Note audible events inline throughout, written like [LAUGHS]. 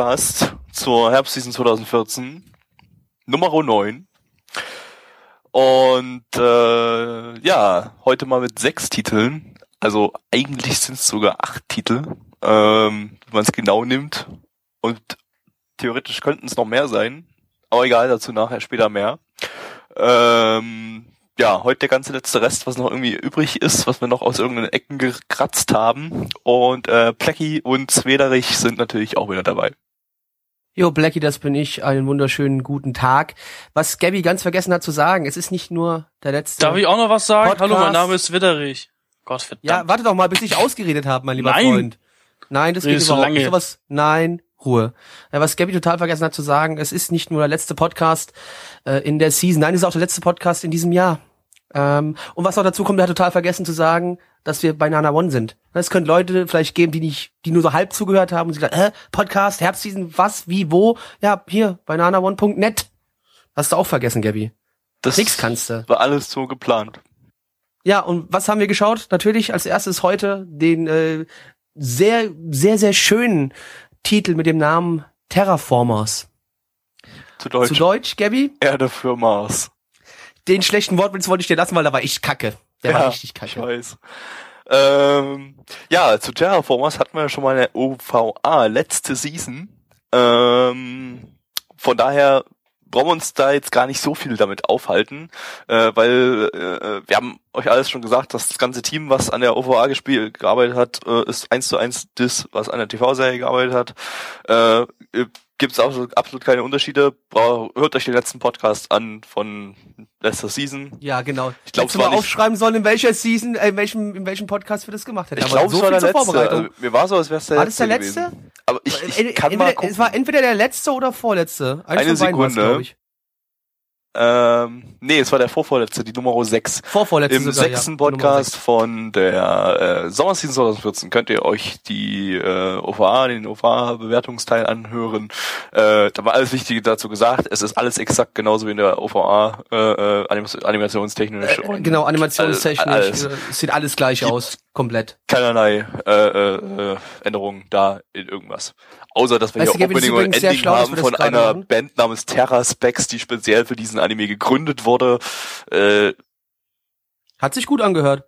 Podcast zur Herbstseason 2014, Nummer 9. Und äh, ja, heute mal mit sechs Titeln. Also eigentlich sind es sogar acht Titel, ähm, wenn man es genau nimmt. Und theoretisch könnten es noch mehr sein. Aber egal, dazu nachher später mehr. Ähm, ja, heute der ganze letzte Rest, was noch irgendwie übrig ist, was wir noch aus irgendeinen Ecken gekratzt haben. Und äh, Plecky und Zwederich sind natürlich auch wieder dabei. Jo, Blackie, das bin ich. Einen wunderschönen guten Tag. Was Gabby ganz vergessen hat zu sagen, es ist nicht nur der letzte. Darf ich auch noch was sagen? Podcast. Hallo, mein Name ist Witterich. Gott verdammt. Ja, warte doch mal, bis ich ausgeredet habe, mein lieber Nein. Freund. Nein, das geht Redest du überhaupt nicht. lange. Sowas, nein, Ruhe. Ja, was Gabby total vergessen hat zu sagen, es ist nicht nur der letzte Podcast äh, in der Season, nein, es ist auch der letzte Podcast in diesem Jahr. Ähm, und was noch dazu kommt, er hat total vergessen zu sagen, dass wir bei Nana One sind. Es könnte Leute vielleicht geben, die nicht, die nur so halb zugehört haben und sie gesagt, hä, Podcast, Herbstseason, was, wie, wo? Ja, hier, bei nanaone.net. Hast du auch vergessen, Gabby. Das Nix kannst du. war alles so geplant. Ja, und was haben wir geschaut? Natürlich als erstes heute den äh, sehr, sehr, sehr schönen Titel mit dem Namen Terraformers. Zu Deutsch. Zu Deutsch, Gabby? Erde für Mars. Den schlechten Wortwitz wollte ich dir lassen, weil da war ich kacke. Der war richtig Ich kacke. weiß. Ähm, ja, zu Terraformers hatten wir schon mal eine OVA letzte Season. Ähm, von daher brauchen wir uns da jetzt gar nicht so viel damit aufhalten, äh, weil äh, wir haben euch alles schon gesagt, dass das ganze Team, was an der OVA gespielt, gearbeitet hat, äh, ist eins zu eins das, was an der TV-Serie gearbeitet hat. Äh, Gibt es absolut, absolut keine Unterschiede. Hört euch den letzten Podcast an von letzter Season. Ja, genau. Ich glaub, Hättest es du war mal nicht- aufschreiben sollen, in welcher Season, äh, in welchem, in welchem Podcast wir das gemacht hätten. Ich glaube, so es war der letzte. Also, mir war so, als wäre es der war letzte. das der letzte? Gewesen. Aber ich, ich Ent- kann entweder, mal gucken. Es war entweder der letzte oder vorletzte. Eins Eine Sekunde. Ähm, nee, es war der vorvorletzte, die Nummer 6. Vorvorletzte Im sogar, sechsten ja. Podcast sechs. von der äh, Sommerseason 2014 könnt ihr euch die äh, OVA, den OVA-Bewertungsteil anhören. Äh, da war alles Wichtige dazu gesagt. Es ist alles exakt genauso wie in der OVA, äh, äh, animationstechnisch. Äh, genau, animationstechnisch. all- alles. äh, es sieht alles gleich aus. Komplett. Keinerlei äh, äh, äh, Änderungen da in irgendwas. Außer, dass wir Weißt hier Opening und übrigens sehr Ending schlau, haben von einer machen. Band namens Terra Specs, die speziell für diesen Anime gegründet wurde. Äh, Hat sich gut angehört.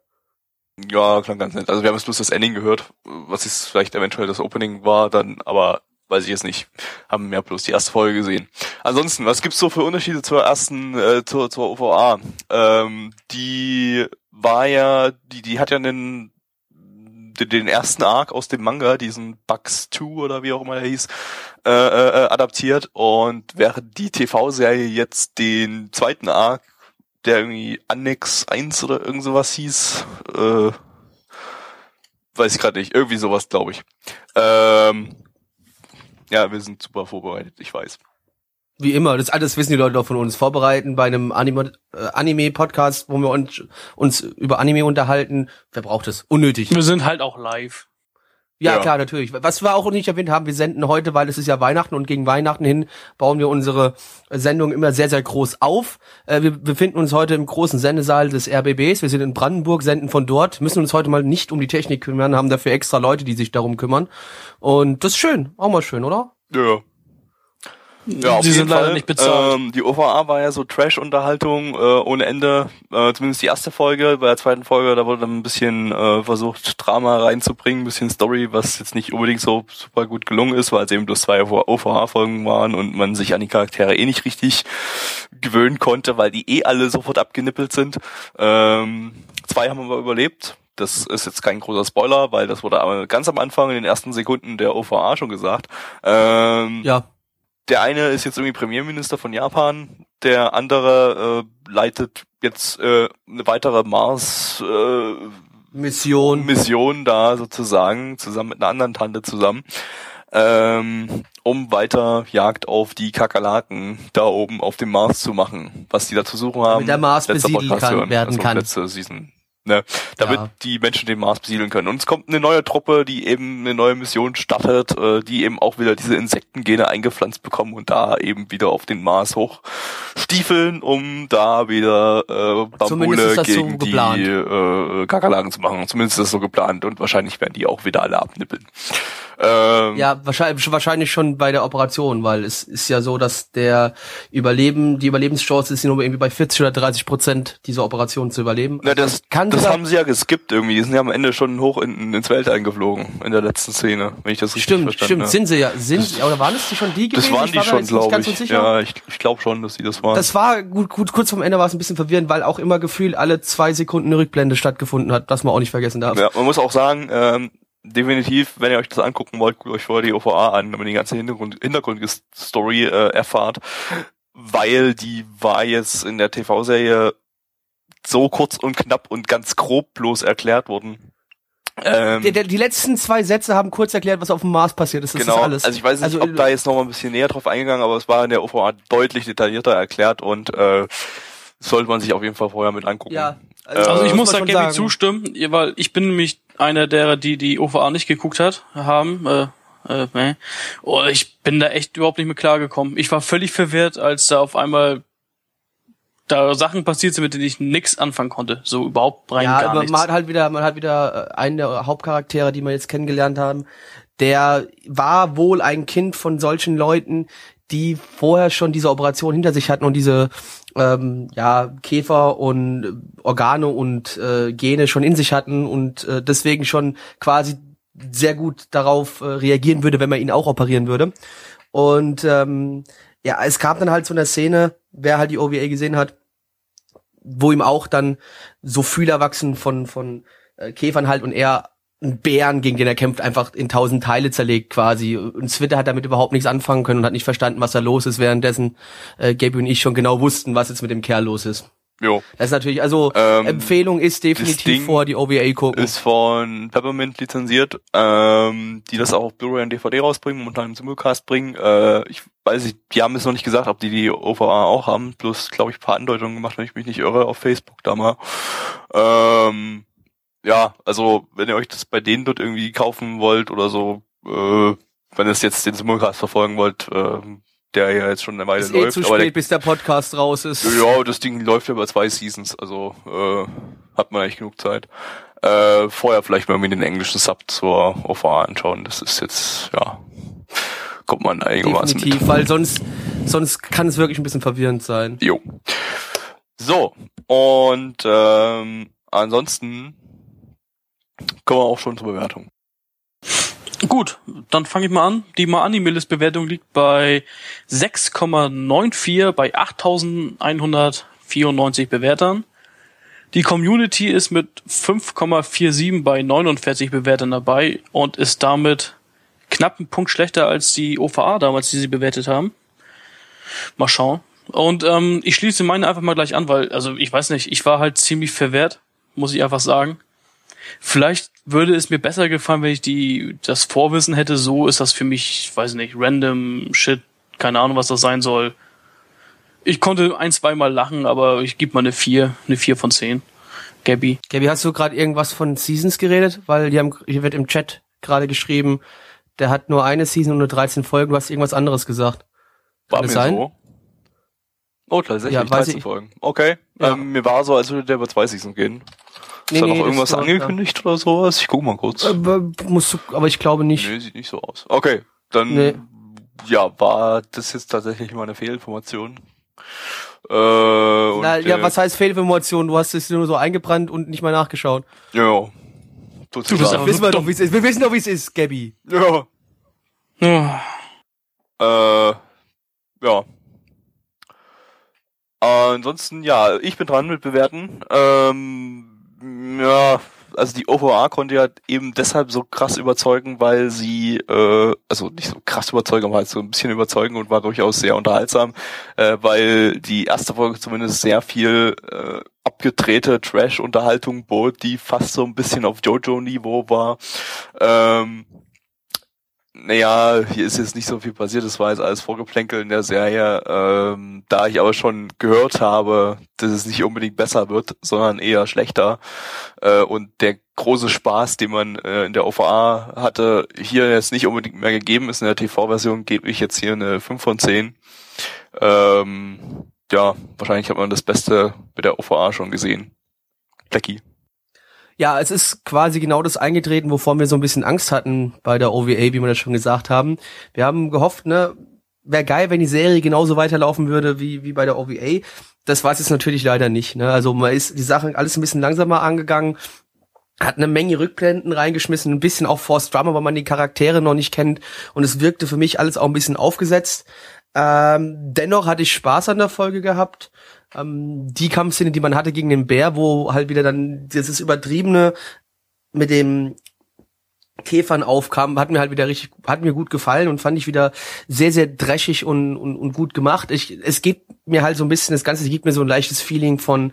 ja, klang ganz nett. Also wir haben jetzt bloß das Ending gehört, was ist vielleicht eventuell das Opening war, dann, aber weiß ich jetzt nicht. Haben ja bloß die erste Folge gesehen. Ansonsten, was gibt's so für Unterschiede zur ersten, äh, zur, zur OVA? Ähm, die war ja, die, die hat ja einen den, ersten Arc aus dem Manga, diesen Bugs 2 oder wie auch immer der hieß, äh, äh, adaptiert und während die TV-Serie jetzt den zweiten Arc, der irgendwie Annex 1 oder irgend sowas hieß, äh, weiß ich gerade nicht, irgendwie sowas glaube ich. Ähm, ja, wir sind super vorbereitet, ich weiß. Wie immer, das alles wissen die Leute doch von uns. Vorbereiten bei einem Anime, äh, Anime-Podcast, wo wir uns, uns über Anime unterhalten. Wer braucht es? Unnötig. Wir sind halt auch live. Ja, Ja. klar, natürlich. Was wir auch nicht erwähnt haben, wir senden heute, weil es ist ja Weihnachten und gegen Weihnachten hin bauen wir unsere Sendung immer sehr, sehr groß auf. Äh, wir befinden uns heute im großen Sendesaal des RBBs. Wir sind in Brandenburg, senden von dort, müssen uns heute mal nicht um die Technik kümmern, haben dafür extra Leute, die sich darum kümmern. Und das ist schön. Auch mal schön, oder? Ja. Ja, auf Sie jeden sind leider Fall. nicht bezahlt. Ähm, die OVA war ja so Trash-Unterhaltung äh, ohne Ende. Äh, zumindest die erste Folge. Bei der zweiten Folge, da wurde dann ein bisschen äh, versucht, Drama reinzubringen, ein bisschen Story, was jetzt nicht unbedingt so super gut gelungen ist, weil es eben bloß zwei OVA-Folgen waren und man sich an die Charaktere eh nicht richtig gewöhnen konnte, weil die eh alle sofort abgenippelt sind. Ähm, zwei haben aber überlebt. Das ist jetzt kein großer Spoiler, weil das wurde aber ganz am Anfang in den ersten Sekunden der OVA schon gesagt. Ähm, Ja. Der eine ist jetzt irgendwie Premierminister von Japan, der andere äh, leitet jetzt äh, eine weitere Mars äh, Mission. Mission da sozusagen, zusammen mit einer anderen Tante zusammen. ähm, um weiter Jagd auf die Kakerlaken da oben auf dem Mars zu machen. Was die da zu suchen haben. Damit der Mars Podcast kann- hören. werden also kann. Letzte Season. Ne, damit Ja. die Menschen den Mars besiedeln können. Und es kommt eine neue Truppe, die eben eine neue Mission startet, äh, die eben auch wieder diese Insektengene eingepflanzt bekommen und da eben wieder auf den Mars hochstiefeln, um da wieder äh, Bambule das so gegen die äh, Kakerlaken zu machen. Zumindest ist das so geplant und wahrscheinlich werden die auch wieder alle abnippeln. Ähm, Ja, wahrscheinlich, wahrscheinlich schon bei der Operation, weil es ist ja so, dass der Überleben, die Überlebenschance ist nur irgendwie bei 40 oder 30 Prozent dieser Operation zu überleben. Na, das, kann das haben sie ja geskippt irgendwie. Die sind ja am Ende schon hoch in, ins Weltall geflogen in der letzten Szene, wenn ich das richtig Stimmt, verstanden stimmt, habe. sind sie ja, sind, oder waren es die schon die gewesen? Das waren Ich die war schon, glaube ganz ich. so sicher. Ja, ich, ich glaube schon, dass sie das waren. Das war gut, gut, kurz vom Ende war es ein bisschen verwirrend, weil auch immer gefühlt alle zwei Sekunden eine Rückblende stattgefunden hat, das man auch nicht vergessen darf. ja, man muss auch sagen, ähm, definitiv, wenn ihr euch das angucken wollt, guckt euch vorher die OVA an, damit ihr die ganze Hintergrund, Hintergrundstory äh, erfahrt, weil die war jetzt in der TV-Serie so kurz und knapp und ganz grob bloß erklärt worden. Ähm, Die, die, letzten zwei Sätze haben kurz erklärt, was auf dem Mars passiert ist. Das genau, ist alles. also ich weiß nicht, Also, ob da jetzt noch mal ein bisschen näher drauf eingegangen, aber es war in der OVA deutlich detaillierter erklärt und äh, sollte man sich auf jeden Fall vorher mit angucken. ja, Also ich Äh, muss da Gabby sagen. zustimmen, weil ich bin nämlich einer derer, die die OVA nicht geguckt hat, haben. Äh, äh, nee. oh, ich bin da echt überhaupt nicht mehr klargekommen. Ich war völlig verwirrt, als da auf einmal da Sachen passiert sind, mit denen ich nix anfangen konnte. So überhaupt rein ja, gar aber nichts. man hat halt wieder, man hat wieder äh, einen der Hauptcharaktere, die wir jetzt kennengelernt haben, der war wohl ein Kind von solchen Leuten, die vorher schon diese Operation hinter sich hatten und diese ähm, ja Käfer und äh, Organe und äh, Gene schon in sich hatten und äh, deswegen schon quasi sehr gut darauf äh, reagieren würde, wenn man ihn auch operieren würde. Und ähm, ja, es gab dann halt so eine Szene, wer halt die OVA gesehen hat, wo ihm auch dann so Fühler wachsen von, von äh, Käfern halt und er einen Bären, gegen den er kämpft, einfach in tausend Teile zerlegt quasi. Und Twitter hat damit überhaupt nichts anfangen können und hat nicht verstanden, was da los ist, währenddessen äh, Gaby und ich schon genau wussten, was jetzt mit dem Kerl los ist. Jo. Das ist natürlich, also Ähm, Empfehlung ist definitiv vor die OVA gucken. Ist von Peppermint lizenziert, ähm, die das auch auf Blu-ray und DVD rausbringen, momentan im Simulcast bringen. Äh, ich weiß nicht, die haben es noch nicht gesagt, ob die die OVA auch haben, bloß, glaube ich, ein paar Andeutungen gemacht, wenn ich mich nicht irre, auf Facebook da mal. Ähm, ja, also, wenn ihr euch das bei denen dort irgendwie kaufen wollt oder so, äh, wenn ihr es jetzt den Simulcast verfolgen wollt, äh, der ja jetzt schon eine Weile ist eh läuft, zu aber der spät, bis der Podcast raus ist. ja, das Ding läuft ja über zwei Seasons, also äh, hat man eigentlich genug Zeit. Äh, vorher vielleicht mal irgendwie den englischen Sub zur OVA anschauen. Das ist jetzt, ja, kommt man einigermaßen Definitiv, mit. weil sonst, sonst kann es wirklich ein bisschen verwirrend sein. Jo. So, und ähm, ansonsten kommen wir auch schon zur Bewertung. Gut, dann fange ich mal an. Die Ma-Anime-List-Bewertung liegt bei 6,94 bei 8.194 Bewertern. Die Community ist mit 5,47 bei 49 Bewertern dabei und ist damit knapp einen Punkt schlechter als die OVA damals, die sie bewertet haben. Mal schauen. Und ähm, ich schließe meine einfach mal gleich an, weil, also ich weiß nicht, ich war halt ziemlich verwehrt, muss ich einfach sagen. Vielleicht würde es mir besser gefallen, wenn ich die das Vorwissen hätte. So ist das für mich, ich weiß nicht, random Shit, keine Ahnung, was das sein soll. Ich konnte ein, zweimal lachen, aber ich gebe mal eine 4, eine 4 von 10. Gabby. Gaby, hast du gerade irgendwas von Seasons geredet? Weil die haben, hier wird im Chat gerade geschrieben, der hat nur eine Season und nur 13 Folgen. Du hast irgendwas anderes gesagt. War Kann mir es sein? so. Oh, tatsächlich, Ja, weiß 13 ich- Folgen. Okay. Ja. Ähm, mir war so, als würde der über zwei Seasons gehen. Ist da noch das irgendwas angekündigt oder sowas? Ich guck mal kurz. Ja. Äh, musst du, aber ich glaube nicht. Nee, sieht nicht so aus. Okay, dann Nee. ja, war das jetzt tatsächlich mal eine Fehlinformation. Äh, und, Na, ja, äh, was heißt Fehlinformation? Du hast es nur so eingebrannt und nicht mal nachgeschaut. Ja, Du bist sozusagen. aber- Wissen wir doch, wie es ist. Wir wissen doch, wie es ist, Gaby. Ja. Ah, Äh, ja. Ansonsten, ja, ich bin dran mit Bewerten. Ähm, ja, also die OVA konnte ja eben deshalb so krass überzeugen, weil sie, äh, also nicht so krass überzeugen, aber halt so ein bisschen überzeugen und war durchaus sehr unterhaltsam, äh, weil die erste Folge zumindest sehr viel äh, abgedrehte Trash-Unterhaltung bot, die fast so ein bisschen auf Jojo-Niveau war. Ähm, naja, hier ist jetzt nicht so viel passiert, das war jetzt alles Vorgeplänkel in der Serie. Ähm, da ich aber schon gehört habe, dass es nicht unbedingt besser wird, sondern eher schlechter. Äh, und der große Spaß, den man äh, in der OVA hatte, hier jetzt nicht unbedingt mehr gegeben ist. In der TV-Version gebe ich jetzt hier eine 5 von 10. Ähm, ja, wahrscheinlich hat man das Beste mit der OVA schon gesehen. Blackie. Ja, es ist quasi genau das eingetreten, wovor wir so ein bisschen Angst hatten bei der OVA, wie wir das schon gesagt haben. Wir haben gehofft, ne, wäre geil, wenn die Serie genauso weiterlaufen würde wie, wie bei der OVA. Das war es jetzt natürlich leider nicht. Ne? Also man ist die Sache alles ein bisschen langsamer angegangen, hat eine Menge Rückblenden reingeschmissen, ein bisschen auch Forced Drama, weil man die Charaktere noch nicht kennt und es wirkte für mich alles auch ein bisschen aufgesetzt. Ähm, dennoch hatte ich Spaß an der Folge gehabt ähm, die Kampfszene, die man hatte gegen den Bär, wo halt wieder dann dieses übertriebene mit dem Käfern aufkam, hat mir halt wieder richtig, hat mir gut gefallen und fand ich wieder sehr, sehr dreschig und, und, und gut gemacht. Ich, es gibt mir halt so ein bisschen, das Ganze gibt mir so ein leichtes Feeling von,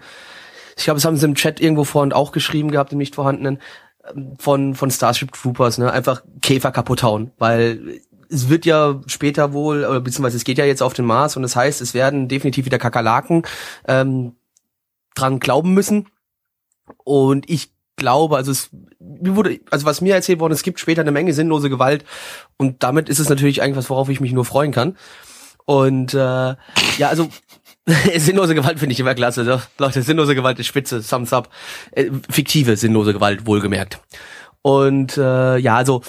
ich glaube, es haben sie im Chat irgendwo vorhin auch geschrieben gehabt, im nicht vorhandenen, ähm, von, von Starship Troopers, ne, einfach Käfer kaputt hauen, weil es wird ja später wohl, oder beziehungsweise es geht ja jetzt auf den Mars und das heißt, es werden definitiv wieder Kakerlaken ähm, dran glauben müssen. Und ich glaube, also es mir wurde, also was mir erzählt worden, es gibt später eine Menge sinnlose Gewalt und damit ist es natürlich eigentlich was, worauf ich mich nur freuen kann. Und äh, ja, also [LAUGHS] sinnlose Gewalt finde ich immer klasse. Ne? Leute, sinnlose Gewalt ist spitze, thumbs up. Äh, fiktive sinnlose Gewalt, wohlgemerkt. Und äh, ja, also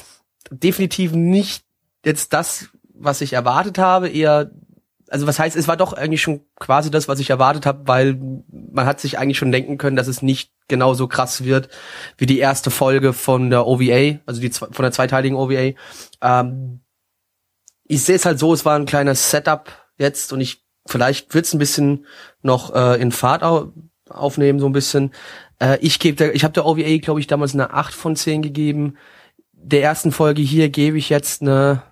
definitiv nicht jetzt das, was ich erwartet habe, eher, also was heißt, es war doch eigentlich schon quasi das, was ich erwartet habe, weil man hat sich eigentlich schon denken können, dass es nicht genauso krass wird wie die erste Folge von der OVA, also die von der zweiteiligen OVA. Ähm, ich sehe es halt so, es war ein kleines Setup jetzt und ich vielleicht wird's ein bisschen noch äh, in Fahrt au aufnehmen, so ein bisschen. Äh, ich gebe, ich habe der OVA, glaube ich, damals eine 8 von 10 gegeben. Der ersten Folge hier gebe ich jetzt eine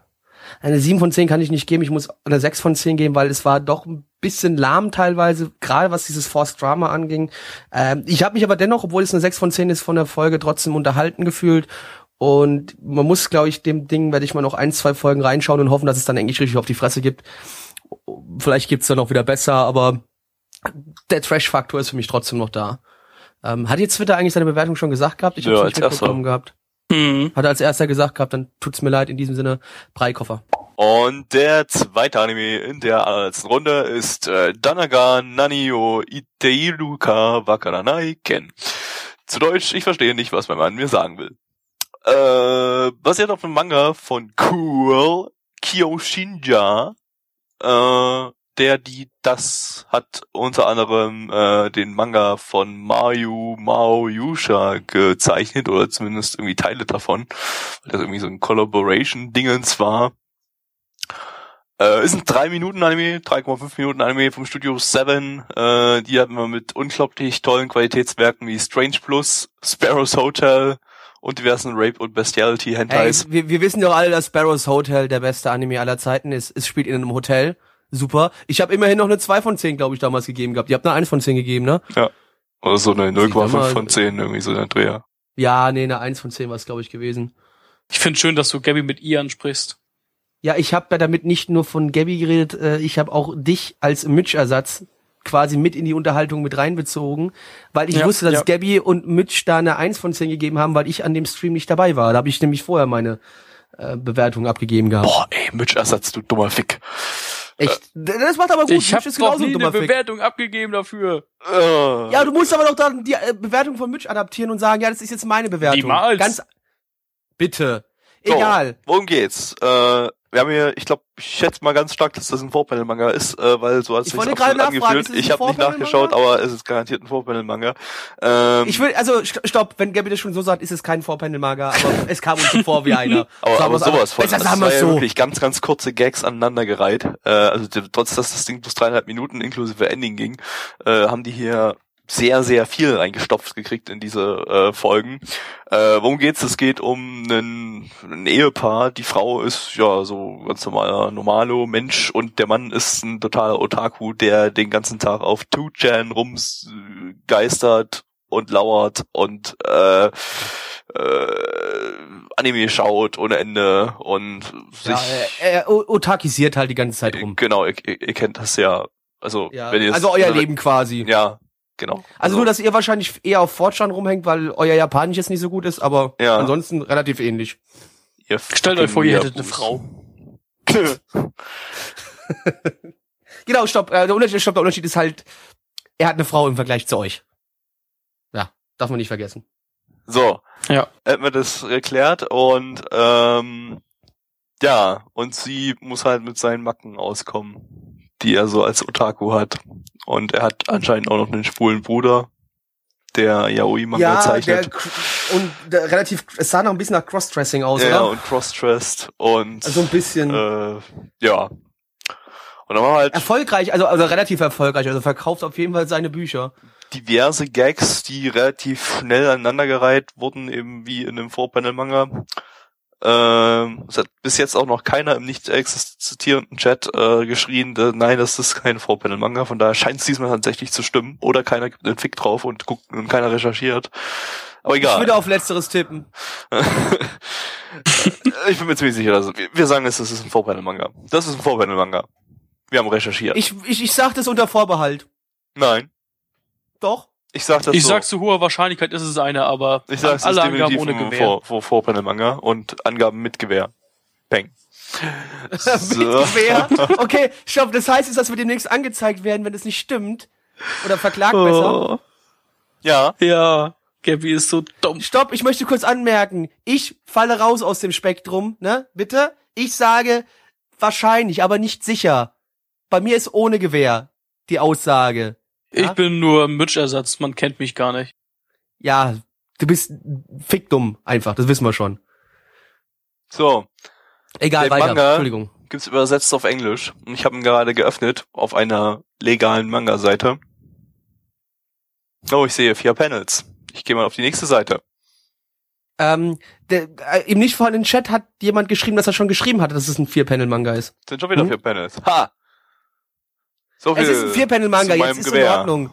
eine 7 von 10 kann ich nicht geben, ich muss eine 6 von 10 geben, weil es war doch ein bisschen lahm teilweise, gerade was dieses Forced Drama anging. Ähm, ich habe mich aber dennoch, obwohl es eine 6 von 10 ist, von der Folge trotzdem unterhalten gefühlt. Und man muss, glaube ich, dem Ding werde ich mal noch ein, zwei Folgen reinschauen und hoffen, dass es dann eigentlich richtig auf die Fresse gibt. Vielleicht gibt's dann auch wieder besser, aber der Trash-Faktor ist für mich trotzdem noch da. Ähm, hat jetzt Twitter eigentlich seine Bewertung schon gesagt gehabt? Ich ja, habe nicht mitbekommen gehabt. Mhm. Hat er als erster gesagt gehabt, dann tut's mir leid, in diesem Sinne, Breikoffer. Und der zweite Anime in der letzten Runde ist äh, Danaga Nanio Iteiruka Wakaranai Ken. Zu Deutsch, ich verstehe nicht, was mein Mann mir sagen will. Äh, basiert auf einem Manga von Cool Kyoshinja, äh, der die das hat unter anderem äh, den Manga von Mayu Mao Yusha gezeichnet oder zumindest irgendwie Teile davon, weil das irgendwie so ein Collaboration Dingens war. Äh, ist ein 3 Minuten Anime, 3,5 Minuten Anime vom Studio 7. Äh, die hatten wir mit unglaublich tollen Qualitätswerken wie Strange Plus, Sparrows Hotel und diversen Rape und Bestiality Hey, Hentais. wir, wir wissen doch alle, dass Sparrows Hotel der beste Anime aller Zeiten ist. Es spielt in einem Hotel. Super. Ich habe immerhin noch eine 2 von 10, glaube ich, damals gegeben gehabt. Ihr habt eine 1 von 10 gegeben, ne? Oder so eine Sieht man 0,5 mal- von 10, irgendwie so der Dreher. Ja, nee, eine 1 von 10 war es, glaube ich, gewesen. Ich finde schön, dass du Gabby mit ihr ansprichst. Ja, ich habe ja damit nicht nur von Gabby geredet, äh, ich habe auch dich als Mitch-Ersatz quasi mit in die Unterhaltung mit reinbezogen, weil ich Ja, wusste, dass ja. Gabby und Mitch da eine 1 von 10 gegeben haben, weil ich an dem Stream nicht dabei war. Da habe ich nämlich vorher meine äh, Bewertung abgegeben gehabt. Boah, ey, Mitch-Ersatz, du dummer Fick. Echt? Das macht aber gut. ich habe genauso nie eine dummer Fick. Bewertung abgegeben dafür. Äh, Ja, du musst aber doch dann die äh, Bewertung von Mitch adaptieren und sagen, ja, das ist jetzt meine Bewertung. Niemals. Ganz bitte. So, Egal. Worum geht's? Äh, wir haben hier, ich glaube, ich schätze mal ganz stark, dass das ein Vorpanel-Manga ist, äh, weil so hat es Ich sich angefühlt. Ich habe nicht Vorpanel-Manga? nachgeschaut, aber es ist garantiert ein Vorpanel-Manga. Ähm, Ich will, also st- stopp, wenn Gabby das schon so sagt, ist es kein Vorpanel-Maga, aber [LAUGHS] es kam uns so vor wie einer. aber, aber sowas von. Das war wir ja so. wirklich ganz, ganz kurze Gags aneinandergereiht. Äh, also trotz dass das Ding bloß dreieinhalb Minuten inklusive Ending ging, äh, haben die hier sehr, sehr viel reingestopft gekriegt in diese äh, Folgen. Äh, worum geht's? Es geht um einen, ein Ehepaar. Die Frau ist ja so ganz normaler Normalo Mensch und der Mann ist ein totaler Otaku, der den ganzen Tag auf 2chan rumgeistert und lauert und äh, äh, Anime schaut ohne Ende und sich Ja, er, er otakisiert halt die ganze Zeit rum. genau, ihr, ihr, kennt das ja. Also Ja, wenn ihr also euer Leben quasi. Ja, genau. Also nur, dass ihr wahrscheinlich eher auf Fortran rumhängt, weil euer Japanisch jetzt nicht so gut ist, aber Ja. ansonsten relativ ähnlich. ihr Stellt euch vor, ihr hättet eine Frau. [LAUGHS] Genau, stopp. Äh, der Unterschied, stopp, der Unterschied ist halt, er hat eine Frau im Vergleich zu euch. Ja, darf man nicht vergessen. So, Ja. hätten wir das erklärt und ähm, ja, und sie muss halt mit seinen Macken auskommen, die er so als Otaku hat. Und er hat anscheinend auch noch einen schwulen Bruder, der Yaoi-Manga zeichnet. und der, relativ, es sah noch ein bisschen nach Crossdressing aus, ja, oder? und cross-dressed und Also ein bisschen äh, ja. Und dann wir halt erfolgreich, also, also relativ erfolgreich, also verkauft auf jeden Fall seine Bücher. diverse Gags, die relativ schnell aneinandergereiht wurden, eben wie in einem Vorpanel-Manga. Ähm, es hat bis jetzt auch noch keiner im nicht existierenden Chat äh, geschrien, äh, nein, das ist kein Vorpanel-Manga, von daher scheint es diesmal tatsächlich zu stimmen. Oder keiner gibt einen Fick drauf und guckt und keiner recherchiert. Aber Ich egal. würde auf letzteres tippen. [LAUGHS] ich bin mir ziemlich sicher, dass wir, sagen es, das ist ein Vorpanel-Manga. Das ist ein Vorpanel-Manga. Wir haben recherchiert. Ich, ich, ich sag das unter Vorbehalt. nein, Doch? Ich sag das Ich so. sag zu hoher Wahrscheinlichkeit ist es eine, aber Ich sag, es alle ist Angaben ohne Gewehr. Vor, vor, Vorpanel-Manga und Angaben mit Gewehr. Peng. [LAUGHS] Mit. Gewehr? [LAUGHS] Okay, stopp, das heißt jetzt, dass wir demnächst angezeigt werden, wenn es nicht stimmt. Oder verklagt besser. Oh. Ja, Ja, Gabby ist so dumm. Stopp, ich möchte kurz anmerken. Ich falle raus aus dem Spektrum, ne? Bitte? Ich sage wahrscheinlich, aber nicht sicher. Bei mir ist ohne Gewehr die Aussage. Ich bin nur Mitchersatz, man kennt mich gar nicht. Ja, du bist fick dumm, einfach, das wissen wir schon. so. Egal, Den weiter. Manga- Entschuldigung. Gibt's übersetzt auf Englisch. Und ich habe ihn gerade geöffnet auf einer legalen Manga-Seite. Oh, ich sehe vier Panels. Ich gehe mal auf die nächste Seite. Ähm, der, äh, im nicht vorhandenen Chat hat jemand geschrieben, dass er schon geschrieben hatte, dass es ein Vier-Panel-Manga ist. Sind schon wieder Hm? vier Panels. Ha! So viel Es ist ein Vier-Panel-Manga, jetzt ist in Gewehr. Ordnung.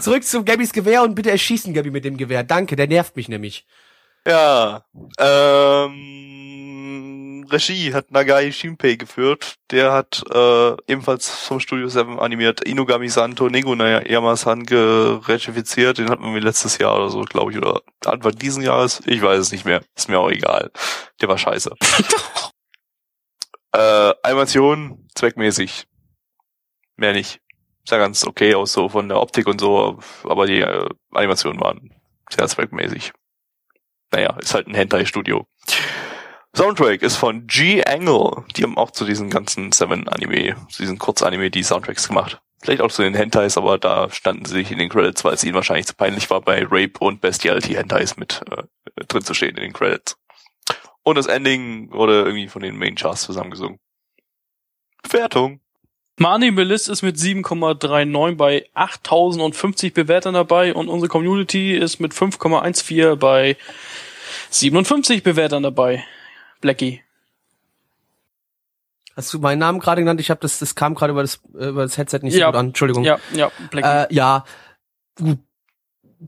Zurück zu Gabbys Gewehr und bitte erschießen Gabby mit dem Gewehr. Danke, der nervt mich nämlich. Ja, ähm, Regie hat Nagai Shinpei geführt. Der hat äh, ebenfalls vom Studio 7 animiert Inugami Santo Nego Yamasan geregifiziert. Den hatten wir letztes Jahr oder so, glaube ich, oder Anfang diesen Jahres. Ich weiß es nicht mehr. Ist mir auch egal. Der war scheiße. [LAUGHS] äh, Animation zweckmäßig. Mehr nicht. Sah ganz okay aus, so von der Optik und so, aber die äh, Animationen waren sehr zweckmäßig naja, ist halt ein Hentai-Studio. Soundtrack ist von G. Angle. Die haben auch zu diesen ganzen Seven-Anime, zu diesen Kurzanime die Soundtracks gemacht. Vielleicht auch zu den Hentais, aber da standen sie nicht in den Credits, weil es ihnen wahrscheinlich zu peinlich war, bei Rape und Bestiality Hentais mit äh, drin zu stehen in den Credits. Und das Ending wurde irgendwie von den Main Charts zusammengesungen. Bewertung. Mani Melis ist mit 7,39 bei 8050 Bewertern dabei und unsere Community ist mit 5,14 bei 57 Bewertern dabei. Blackie. Hast du meinen Namen gerade genannt? Ich habe das, das kam gerade über das, äh, über das Headset nicht so Ja. gut an. Entschuldigung. Ja, ja, Blackie. Äh, ja, gut.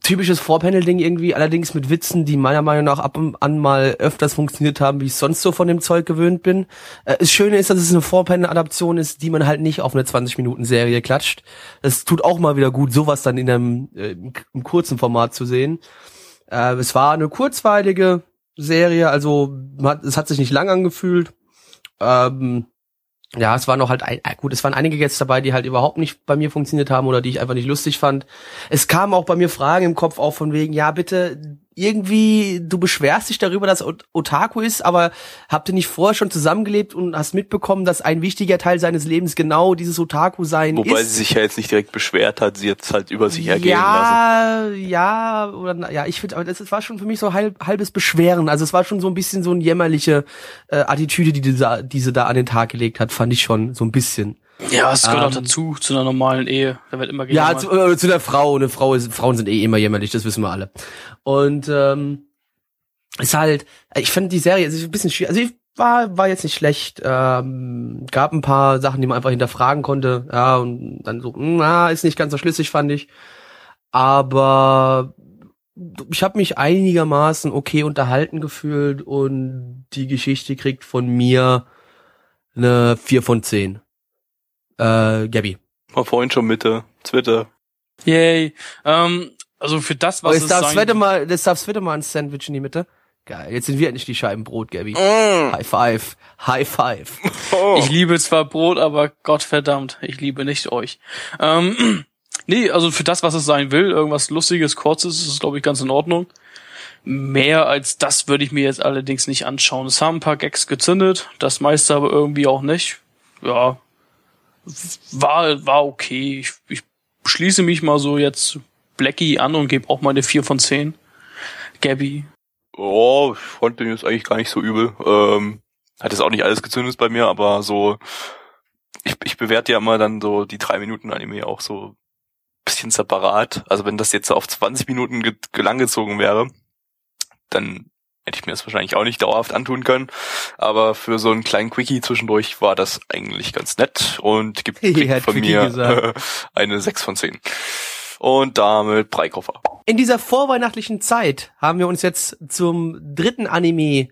Typisches Vorpanel-Ding irgendwie, allerdings mit Witzen, die meiner Meinung nach ab und an mal öfters funktioniert haben, wie ich sonst so von dem Zeug gewöhnt bin. Äh, das Schöne ist, dass es eine Vorpanel-Adaption ist, die man halt nicht auf eine 20-Minuten-Serie klatscht. Es tut auch mal wieder gut, sowas dann in einem äh, im, kurzen Format zu sehen. Äh, es war eine kurzweilige Serie, also hat, es hat sich nicht lang angefühlt. Ähm, ja, es waren noch halt ein, gut, es waren einige jetzt dabei, die halt überhaupt nicht bei mir funktioniert haben oder die ich einfach nicht lustig fand. Es kamen auch bei mir Fragen im Kopf auf von wegen, ja, bitte irgendwie, du beschwerst dich darüber, dass Ot- Otaku ist, aber habt ihr nicht vorher schon zusammengelebt und hast mitbekommen, dass ein wichtiger Teil seines Lebens genau dieses Otaku sein Wobei ist? sie sich ja jetzt nicht direkt beschwert hat, sie jetzt halt über sich ergehen lassen. ja, ja, oder ja, ich finde, aber das ist- war schon für mich so halb, halbes Beschweren. Also es war schon so ein bisschen so eine jämmerliche äh, Attitüde, die diese, diese da an den Tag gelegt hat, fand ich schon so ein bisschen. Ja, es gehört auch ähm, dazu, zu einer normalen Ehe. Da wird immer Ja, gejammert. zu, äh, zu der Frau. Eine Frau ist, Frauen sind eh immer jämmerlich, das wissen wir alle. Und ähm, ist halt, ich finde die Serie ist ein bisschen schwierig. Also ich war war jetzt nicht schlecht. Ähm, gab ein paar Sachen, die man einfach hinterfragen konnte. Ja und dann so, hm, na, ist nicht ganz so schlüssig, fand ich. Aber ich habe mich einigermaßen okay unterhalten gefühlt und die Geschichte kriegt von mir eine 4 von 10. Äh, Gabby. War vorhin schon Mitte, Twitter. Yay. Ähm, also für das, was Oh, jetzt es darf sein mal, jetzt darf Svette mal ein Sandwich in die Mitte. Geil, jetzt sind wir endlich die Scheiben Brot, Gabby. Mm. High five. High five. [LAUGHS] Oh. Ich liebe zwar Brot, aber Gott verdammt, ich liebe nicht euch. Ähm, [CLEARS THROAT] nee, also für das, was es sein will, irgendwas Lustiges, Kurzes, ist es, glaube ich, ganz in Ordnung. Mehr als das würde ich mir jetzt allerdings nicht anschauen. Es haben ein paar Gags gezündet, das meiste aber irgendwie auch nicht. Ja, war, war okay. Ich, ich schließe mich mal so jetzt Blackie an und gebe auch mal eine 4 von 10. Gabby. Oh, ich fand den jetzt eigentlich gar nicht so übel. Ähm, hat jetzt auch nicht alles gezündet bei mir, aber so, ich, ich bewerte ja immer dann so die drei Minuten Anime auch so bisschen separat. Also wenn das jetzt auf 20 Minuten ge gelanggezogen wäre, dann hätte ich mir das wahrscheinlich auch nicht dauerhaft antun können. Aber für so einen kleinen Quickie zwischendurch war das eigentlich ganz nett und gibt [LAUGHS] von Quickie mir gesagt. [LAUGHS] eine 6 von 10. Und damit Breikoffer. In dieser vorweihnachtlichen Zeit haben wir uns jetzt zum dritten Anime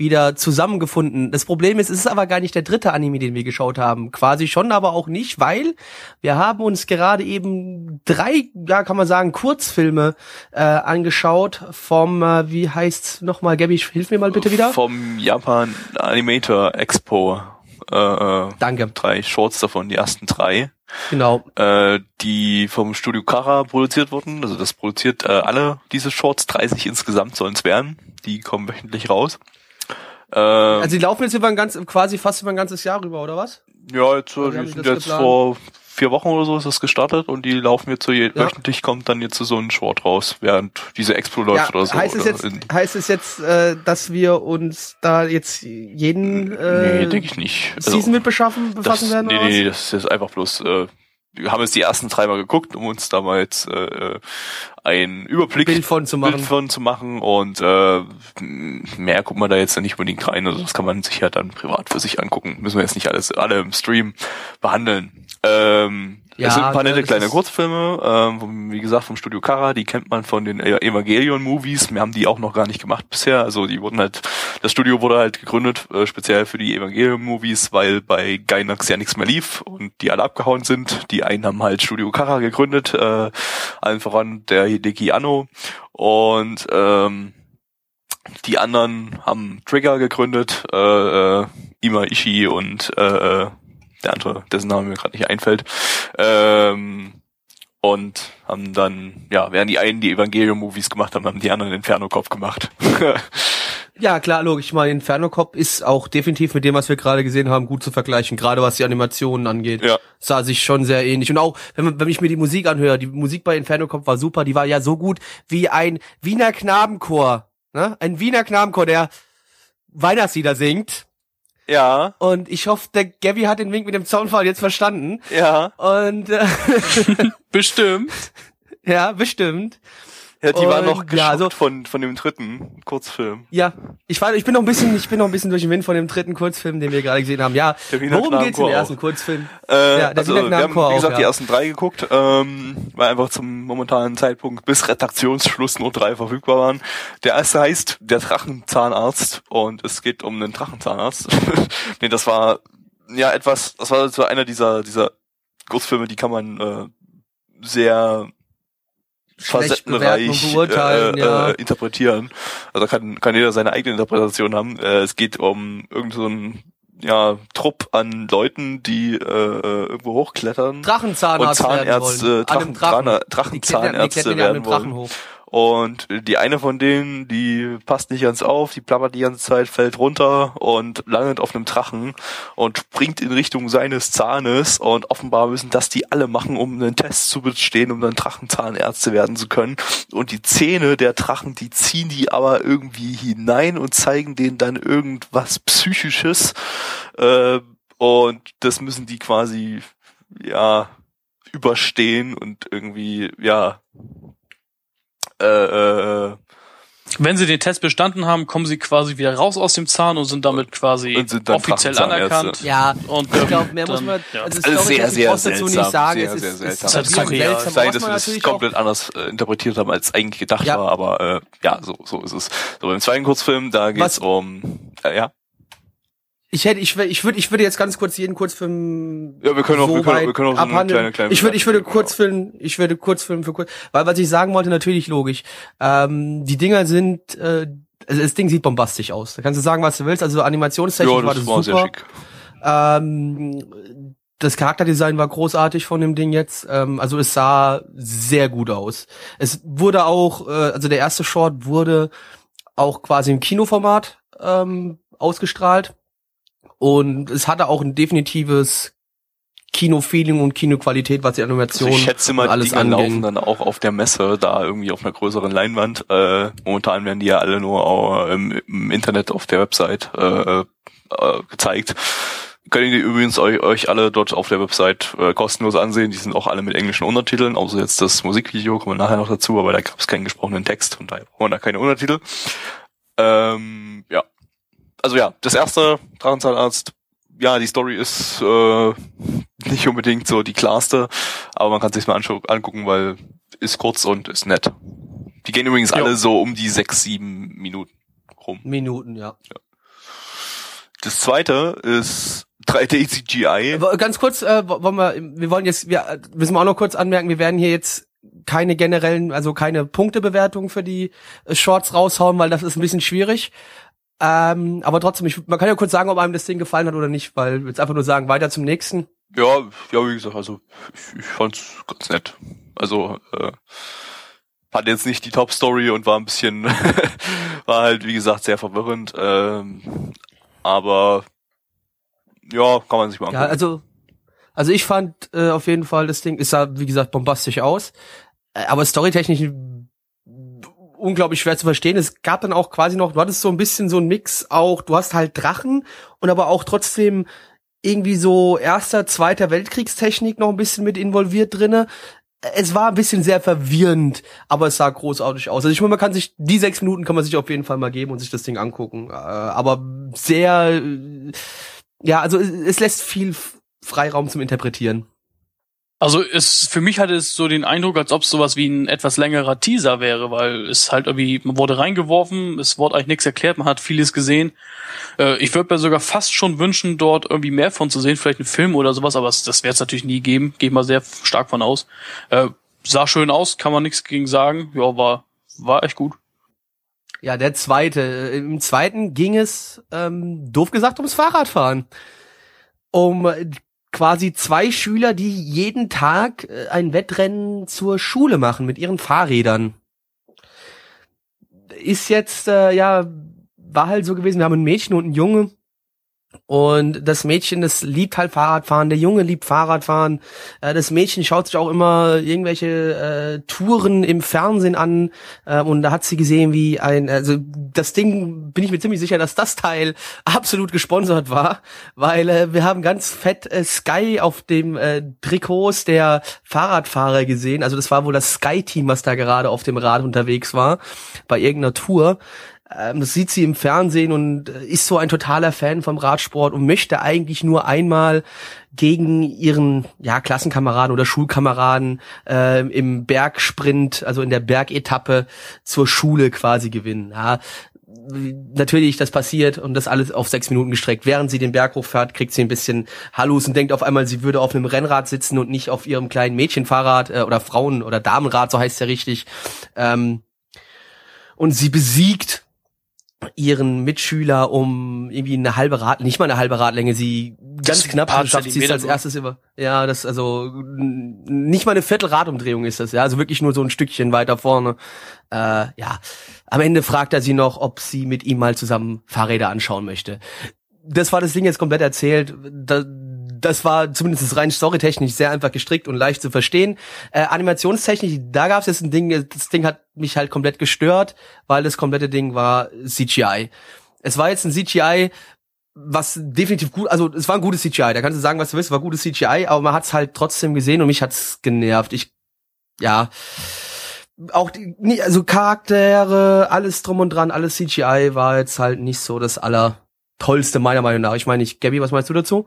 wieder zusammengefunden. Das Problem ist, es ist aber gar nicht der dritte Anime, den wir geschaut haben. Quasi schon, aber auch nicht, weil wir haben uns gerade eben drei, ja, kann man sagen, Kurzfilme äh, angeschaut vom, äh, wie heißt's nochmal, Gabby, hilf mir mal bitte wieder. Vom Japan Animator Expo. Äh, äh, Danke, drei Shorts davon, die ersten drei, genau. äh, die vom Studio Kara produziert wurden. Also das produziert äh, alle diese Shorts, 30 insgesamt sollen es werden. Die kommen wöchentlich raus. Äh, Also die laufen jetzt über ein ganz, quasi fast über ein ganzes Jahr rüber, oder was? ja, jetzt, Oder äh, die sind jetzt geplant? vor vier Wochen oder so ist das gestartet und die laufen jetzt so je, Ja. wöchentlich kommt dann jetzt so ein Short raus, während diese Expo läuft oder so. heißt es jetzt, heißt es jetzt, äh, dass wir uns da jetzt jeden äh, nee, denke ich nicht. Also, Season mit beschaffen, befassen das, werden? nee, oder was? nee, das ist einfach bloß, äh, wir haben jetzt die ersten dreimal geguckt, um uns da mal jetzt äh, einen Überblick Bild von zu machen. Bild von zu machen und äh, mehr guckt man da jetzt nicht unbedingt rein. Also das kann man sich ja dann privat für sich angucken. Müssen wir jetzt nicht alles alle im Stream behandeln. Ähm, Ja, es sind ein paar ne, nette kleine Kurzfilme, ähm, wie gesagt vom Studio Kara, die kennt man von den E- Evangelion-Movies. Wir haben die auch noch gar nicht gemacht bisher. Also die wurden halt, das Studio wurde halt gegründet, äh, speziell für die Evangelion-Movies, weil bei Gainax ja nichts mehr lief und die alle abgehauen sind. Die einen haben halt Studio Kara gegründet, äh, allen voran der Hideki Anno und ähm, die anderen haben Trigger gegründet, äh, äh, Ima Ishii und äh, äh, der andere, dessen Name mir gerade nicht einfällt. Ähm, und haben dann, ja, während die einen die Evangelium-Movies gemacht haben, haben die anderen Inferno-Kopf gemacht. [LAUGHS] Ja, klar, logisch. Ich meine, Inferno Cop ist auch definitiv mit dem, was wir gerade gesehen haben, gut zu vergleichen. Gerade was die Animationen angeht. Ja. Sah sich schon sehr ähnlich. Und auch, wenn, wenn ich mir die Musik anhöre, die Musik bei Inferno Cop war super. Die war ja so gut wie ein Wiener Knabenchor. Ne? Ein Wiener Knabenchor, der Weihnachtslieder singt. Ja, Und ich hoffe, der Gabby hat den Wink mit dem Zaunfall jetzt verstanden. ja. Und äh, [LAUGHS] Bestimmt. ja, bestimmt. Ja die war Und, noch ja, geschockt also- von, von dem dritten Kurzfilm. Ja, ich war, ich bin noch ein bisschen, ich bin noch ein bisschen durch den Wind von dem dritten Kurzfilm, den wir gerade gesehen haben. Ja, worum geht's im ersten. Kurzfilm? Äh, Ja, der also Wiener wir haben, wie gesagt, auch, die ja. ersten drei geguckt, ähm, weil einfach zum momentanen Zeitpunkt bis Redaktionsschluss nur drei verfügbar waren. Der erste heißt Der Drachenzahnarzt und es geht um einen Drachenzahnarzt. [LAUGHS] nee, das war ja etwas, das war so einer dieser, dieser Kurzfilme, die kann man äh, sehr facettenreich beurteilen, äh, ja. äh, interpretieren. Also kann, kann jeder seine eigene Interpretation haben. Äh, es geht um irgendeinen so ja, Trupp an Leuten, die äh, äh, irgendwo hochklettern Drachenzahnarzt und werden Zahnärzte, wollen. An einem Drachen. Drachen, die Drachenzahnärzte werden Drachen wollen. Und die eine von denen, die passt nicht ganz auf, die plappert die ganze Zeit, fällt runter und landet auf einem Drachen und springt in Richtung seines Zahnes und offenbar müssen das die alle machen, um einen Test zu bestehen, um dann Drachenzahnärzte werden zu können. Und die Zähne der Drachen, die ziehen die aber irgendwie hinein und zeigen denen dann irgendwas Psychisches. Äh, und das müssen die quasi, ja, überstehen und irgendwie, ja, äh, äh, Wenn sie den Test bestanden haben, kommen sie quasi wieder raus aus dem Zahn und sind damit quasi Und sind dann offiziell anerkannt. Ja, Und, ich ähm, glaube, mehr muss dann- man, ja. also Alles sehr, sehr seltsam. nicht sagen, sehr, es sehr ist, seltsam. es ist surreal. seltsam, sein, was dass wir das komplett anders äh, interpretiert haben, als eigentlich gedacht Ja. war, aber äh, ja, so, so ist es. So, beim zweiten Kurzfilm, da geht's Was- um äh, ja. Ich hätte, ich, ich würde, ich würde jetzt ganz kurz jeden Kurzfilm Ja, wir können auch- so wir können auch- wir können auch so eine abhandeln. kleine- kleine ich würde, ich würde Kurzfilm, ich würde Kurzfilm für kurz, weil was ich sagen wollte, natürlich logisch. Ähm, die Dinger sind, äh, also das Ding sieht bombastisch aus. Da kannst du sagen, was du willst. Also animationstechnisch Ja, war das das war super. sehr schick. Ähm, das Charakterdesign war großartig von dem Ding jetzt. Ähm, also es sah sehr gut aus. Es wurde auch, äh, also der erste Short wurde auch quasi im Kinoformat ähm, ausgestrahlt. Und es hatte auch ein definitives Kinofeeling und Kinoqualität, was die Also Animation ich schätze mal, und die alles Dinger anging. laufen dann auch auf der Messe, da irgendwie auf einer größeren Leinwand. Äh, momentan werden die ja alle nur im, im Internet auf der Website äh, äh, gezeigt. Könnt ihr die übrigens euch, euch alle dort auf der Website äh, kostenlos ansehen. Die sind auch alle mit englischen Untertiteln, außer jetzt das Musikvideo, kommen wir nachher noch dazu, aber da gab es keinen gesprochenen Text und daher brauchen wir da keine Untertitel. Ähm. Also ja, das erste Drachenzahnarzt, ja, die Story ist äh, nicht unbedingt so die klarste, aber man kann sich mal angucken, weil ist kurz und ist nett. Die gehen übrigens Ja. alle so um die sechs, sieben Minuten rum. Minuten, ja. Das zweite ist 3D CGI. Aber Ganz kurz, äh, wo- wollen wir, wir wollen jetzt, wir äh, müssen wir auch noch kurz anmerken, wir werden hier jetzt keine generellen, also keine Punktebewertung für die äh, Shorts raushauen, weil das ist ein bisschen schwierig. Ähm, aber trotzdem, ich, man kann ja kurz sagen, ob einem das Ding gefallen hat oder nicht, weil jetzt einfach nur sagen, weiter zum nächsten. Ja, ja, wie gesagt, also ich, ich fand's ganz nett. Also äh, hat jetzt nicht die Top-Story und war ein bisschen, [LAUGHS] war halt wie gesagt sehr verwirrend. Ähm, aber ja, kann man sich mal angucken. Ja, also, also ich fand äh, auf jeden Fall, das Ding ist sah, wie gesagt, bombastisch aus. Äh, aber storytechnisch unglaublich schwer zu verstehen. Es gab dann auch quasi noch, du hattest so ein bisschen so ein Mix auch, du hast halt Drachen und aber auch trotzdem irgendwie so erster, zweiter Weltkriegstechnik noch ein bisschen mit involviert drinne. Es war ein bisschen sehr verwirrend, aber es sah großartig aus. Also ich meine, man kann sich, die sechs Minuten kann man sich auf jeden Fall mal geben und sich das Ding angucken. Äh, aber sehr, äh, ja, also es, lässt viel Freiraum zum Interpretieren. Also es für mich hatte es so den Eindruck, als ob es sowas wie ein etwas längerer Teaser wäre, weil es halt irgendwie, man wurde reingeworfen, es wurde eigentlich nichts erklärt, man hat vieles gesehen. Äh, ich würde mir sogar fast schon wünschen, dort irgendwie mehr von zu sehen, vielleicht einen Film oder sowas, aber das, das wird es natürlich nie geben, gehe ich mal sehr stark von aus. Äh, sah schön aus, kann man nichts gegen sagen. Ja, war, war echt gut. Ja, der zweite. Äh, Im zweiten ging es, ähm, doof gesagt, ums Fahrradfahren. Um quasi zwei Schüler, die jeden Tag äh, ein Wettrennen zur Schule machen mit ihren Fahrrädern. Ist jetzt, äh, ja, war halt so gewesen, wir haben ein Mädchen und einen Junge. Und das Mädchen, das liebt halt Fahrradfahren, der Junge liebt Fahrradfahren. Äh, das Mädchen schaut sich auch immer irgendwelche äh, Touren im Fernsehen an. Äh, und da hat sie gesehen, wie ein, also das Ding, bin ich mir ziemlich sicher, dass das Teil [LAUGHS] absolut gesponsert war, weil äh, wir haben ganz fett äh, Sky auf dem äh, Trikots der Fahrradfahrer gesehen. Also das war wohl das Sky-Team, was da gerade auf dem Rad unterwegs war, bei irgendeiner Tour. Ähm, das sieht sie im Fernsehen und äh, ist so ein totaler Fan vom Radsport und möchte eigentlich nur einmal gegen ihren ja, Klassenkameraden oder Schulkameraden äh, im Bergsprint, also in der Bergetappe zur Schule quasi gewinnen. Ja, natürlich, das passiert und das alles auf sechs Minuten gestreckt. Während sie den Berg hochfährt, kriegt sie ein bisschen Hallus und denkt auf einmal, sie würde auf einem Rennrad sitzen und nicht auf ihrem kleinen Mädchenfahrrad äh, oder Frauen- oder Damenrad, so heißt ja richtig. Ähm, und sie besiegt ihren Mitschüler um irgendwie eine halbe Rad, nicht mal eine halbe Radlänge, sie ganz knapp paar schafft sie es als erstes über. Ja, das also nicht mal eine Viertelradumdrehung ist das, ja, also wirklich nur so ein Stückchen weiter vorne. Äh, ja, am Ende fragt er sie noch, ob sie mit ihm mal zusammen Fahrräder anschauen möchte. Das war das Ding jetzt komplett erzählt. Da, das war zumindest rein storytechnisch sehr einfach gestrickt und leicht zu verstehen. Äh, animationstechnisch, da gab es jetzt ein Ding, das Ding hat mich halt komplett gestört, weil das komplette Ding war CGI. Es war jetzt ein CGI, was definitiv gut, also es war ein gutes CGI, da kannst du sagen, was du willst, war gutes CGI, aber man hat es halt trotzdem gesehen und mich hat's genervt. Ich, ja, auch die, also Charaktere, alles drum und dran, alles CGI war jetzt halt nicht so das allertollste meiner Meinung nach. Ich meine nicht, Gabby, was meinst du dazu?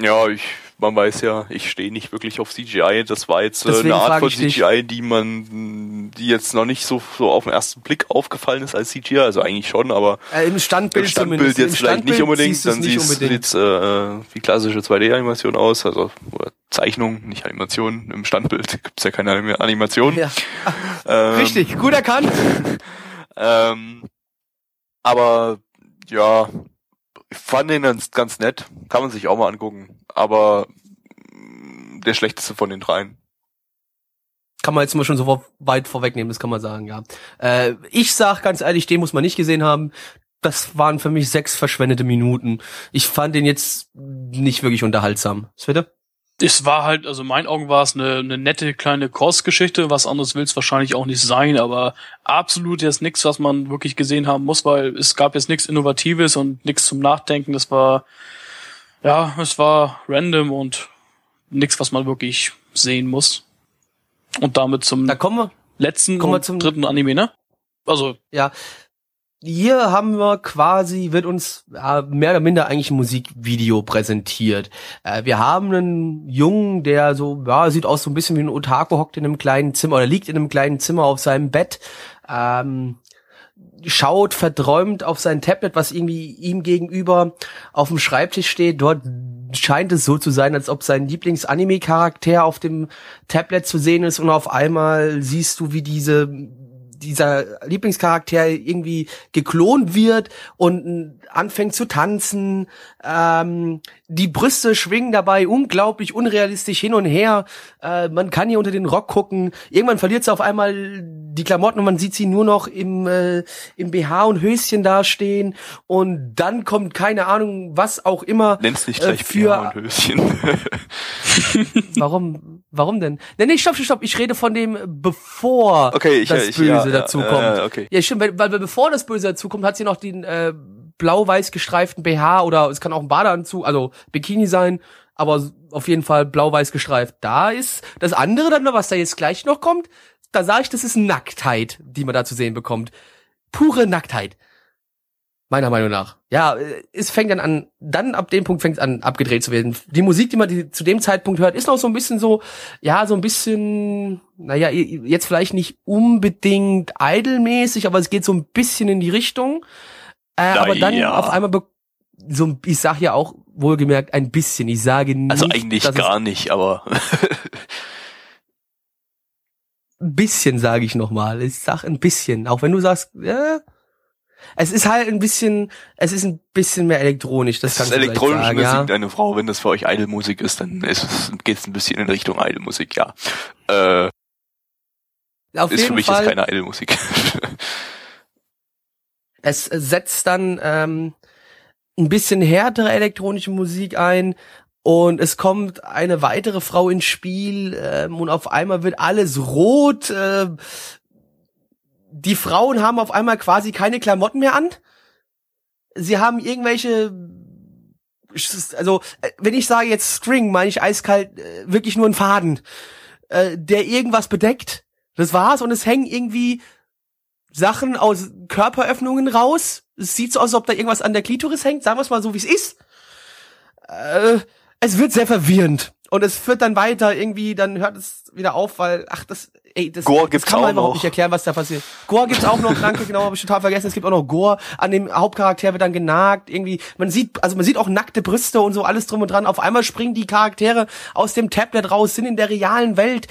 Ja, ich, man weiß ja, ich stehe nicht wirklich auf CGI. Das war jetzt äh, eine Art von ich. CGI, die man, die jetzt noch nicht so, so auf den ersten Blick aufgefallen ist als CGI. Also eigentlich schon, aber Äh, Im Standbild, im Standbild zumindest. jetzt Im vielleicht nicht Standbild unbedingt. siehst Dann nicht unbedingt. jetzt äh, wie klassische 2D-Animation aus, also Zeichnung, nicht Animation. Im Standbild [LAUGHS] gibt's ja keine Anim- Animation. Ja, [LAUGHS] Ähm, richtig, gut erkannt. [LAUGHS] Ähm, aber ja, ich fand den ganz, nett. Kann man sich auch mal angucken. Aber mm, der schlechteste von den dreien. Kann man jetzt mal schon so weit vorwegnehmen, das kann man sagen, ja. Äh, ich sag ganz ehrlich, den muss man nicht gesehen haben. Das waren für mich sechs verschwendete Minuten. Ich fand den jetzt nicht wirklich unterhaltsam. Bitte? Es war halt, also in meinen Augen war es eine, eine nette kleine Kursgeschichte. Was anderes will es wahrscheinlich auch nicht sein, aber absolut jetzt nichts, was man wirklich gesehen haben muss, weil es gab jetzt nichts Innovatives und nichts zum Nachdenken. Das war, ja, es war random und nichts, was man wirklich sehen muss. Und damit zum Da kommen wir. letzten kommen wir zum- dritten Anime, ne? Also, Ja. Hier haben wir quasi, wird uns ja, mehr oder minder eigentlich ein Musikvideo präsentiert. Äh, wir haben einen Jungen, der so, ja, sieht aus so ein bisschen wie ein Otaku, hockt in einem kleinen Zimmer oder liegt in einem kleinen Zimmer auf seinem Bett, ähm, schaut verträumt auf sein Tablet, was irgendwie ihm gegenüber auf dem Schreibtisch steht. Dort scheint es so zu sein, als ob sein Lieblings-Anime-Charakter auf dem Tablet zu sehen ist und auf einmal siehst du, wie diese dieser Lieblingscharakter irgendwie geklont wird und anfängt zu tanzen. Ähm, die Brüste schwingen dabei unglaublich unrealistisch hin und her. Äh, man kann hier unter den Rock gucken. Irgendwann verliert sie auf einmal die Klamotten und man sieht sie nur noch im, äh, im BH und Höschen dastehen. Und dann kommt keine Ahnung, was auch immer. Nenn's nicht äh, gleich für Bär und Höschen. [LAUGHS] Warum? Warum denn? Nee, nee, stopp, stopp, stopp. Ich rede von dem, bevor Okay, ich- das ich- Böse ja, ja, dazu ja, kommt. ja, okay. Ja, stimmt, weil, weil bevor das Böse dazu kommt, hat sie noch den äh, blau-weiß gestreiften BH oder es kann auch ein Badeanzug, also Bikini sein, aber auf jeden Fall blau-weiß gestreift. Da ist das andere dann, noch, was da jetzt gleich noch kommt, da sage ich, das ist Nacktheit, die man da zu sehen bekommt. Pure Nacktheit. Meiner Meinung nach. Ja, äh, es fängt dann an, dann ab dem Punkt fängt es an, abgedreht zu werden. Die Musik, die man die, zu dem Zeitpunkt hört, ist noch so ein bisschen so, ja, so ein bisschen, naja, jetzt vielleicht nicht unbedingt idolmäßig, aber es geht so ein bisschen in die Richtung. Äh, aber dann ja. auf einmal, so, ich sag ja auch wohlgemerkt ein bisschen. Ich sage nicht, Also eigentlich gar nicht, aber ein bisschen sage ich noch mal. Ich sag ein bisschen, auch wenn du sagst, ja, es ist halt ein bisschen, es ist ein bisschen mehr elektronisch. Das das ist elektronische sagen, Musik, ja. eine Frau, wenn das für euch Idolmusik ist, dann ist es, geht's ein bisschen in Richtung Idolmusik, ja. Äh, Auf ist für mich Fall. jetzt keine Idolmusik. [LAUGHS] es setzt dann ähm, ein bisschen härtere elektronische Musik ein und es kommt eine weitere Frau ins Spiel ähm, und auf einmal wird alles rot. Äh, die Frauen haben auf einmal quasi keine Klamotten mehr an. Sie haben irgendwelche also äh, wenn ich sage jetzt String, meine ich eiskalt äh, wirklich nur ein Faden, äh, der irgendwas bedeckt. Das war's und es hängen irgendwie Sachen aus Körperöffnungen raus. Es sieht so aus, als ob da irgendwas an der Klitoris hängt. Sagen wir es mal so, wie es ist. Äh, es wird sehr verwirrend. Und es führt dann weiter, irgendwie, dann hört es wieder auf, weil, ach, das, ey, das, Gore das gibt's kann man auch überhaupt noch. nicht erklären, was da passiert. Gore gibt's auch noch, danke, genau, habe ich total vergessen. Es gibt auch noch Gore. An dem Hauptcharakter wird dann genagt, irgendwie. Man sieht, also man sieht auch nackte Brüste und so, alles drum und dran. Auf einmal springen die Charaktere aus dem Tablet raus, sind in der realen Welt.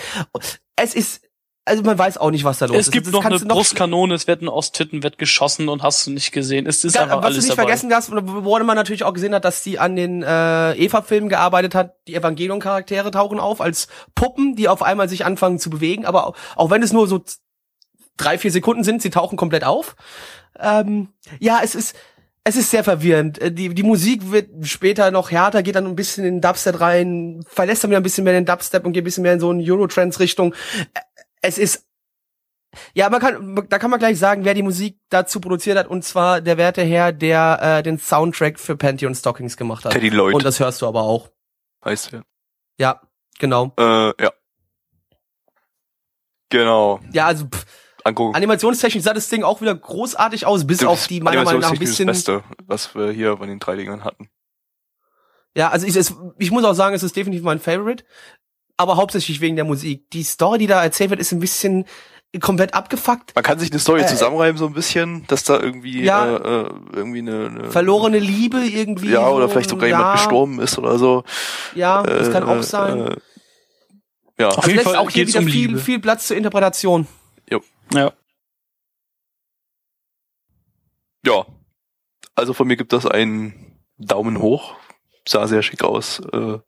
Es ist, also man weiß auch nicht, was da los ist. es gibt Das noch eine du Brustkanone, es werden aus Titten wird geschossen und hast du nicht gesehen. Es ist Ja, einfach was alles du nicht dabei. vergessen hast, wo man natürlich auch gesehen hat, dass die an den äh, Eva-Filmen gearbeitet hat. Die Evangelion-Charaktere tauchen auf als Puppen, die auf einmal sich anfangen zu bewegen. Aber auch, auch wenn es nur so drei, vier Sekunden sind, sie tauchen komplett auf. Ähm, ja, es ist es ist sehr verwirrend. Äh, Die, die Musik wird später noch härter, geht dann ein bisschen in den Dubstep rein, verlässt dann wieder ein bisschen mehr den Dubstep und geht ein bisschen mehr in so eine Eurotrance-Richtung. Es ist ja, man kann, da kann man gleich sagen, wer die Musik dazu produziert hat, und zwar der werte Herr, der äh, den Soundtrack für Pantheon Stockings gemacht hat. Teddy Lloyd Und das hörst du aber auch. heißt er. Ja, genau. Äh, ja. Genau. Ja, also pff, angucken. Animationstechnisch sah das Ding auch wieder großartig aus, bis Das auf die meiner Meinung nach ein bisschen. das Beste, was wir hier von den drei Dingern hatten. Ja, also ich, es, ich muss auch sagen, es ist definitiv mein Favorite. Aber hauptsächlich wegen der Musik. Die Story, die da erzählt wird, ist ein bisschen komplett abgefuckt. Man kann sich eine Story Äh, zusammenreiben so ein bisschen, dass da irgendwie Ja. äh, äh, irgendwie eine, eine Verlorene Liebe irgendwie. ja oder so, vielleicht sogar ja, jemand gestorben ist oder so. Ja, das kann Äh, auch sein. Äh, ja, Auf Also jeden lässt Fall auch hier geht's wieder um viel, Liebe. viel Platz zur Interpretation. Ja. ja. Also von mir gibt das einen Daumen hoch. Sah sehr schick aus. Äh,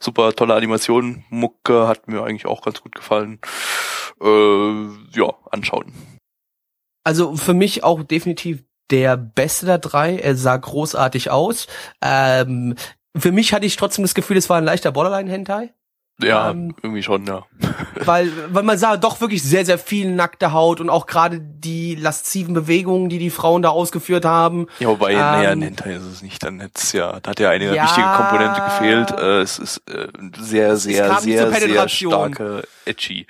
super tolle Animation. Mucke hat mir eigentlich auch ganz gut gefallen. Äh, ja, anschauen. Also für mich auch definitiv der beste der drei. Er sah großartig aus. Ähm, für mich hatte ich trotzdem das Gefühl, es war ein leichter Borderline-Hentai. Ja, Ähm, irgendwie schon, ja. weil, weil man sah doch wirklich sehr, sehr viel nackte Haut und auch gerade die lasziven Bewegungen, die die Frauen da ausgeführt haben. Ja, wobei, Ähm, naja, ein Hentai ist es nicht. Dann hätt's ja, da hat ja eine Ja. wichtige Komponente gefehlt. Äh, es ist äh, sehr, sehr, sehr, sehr starke Edgy.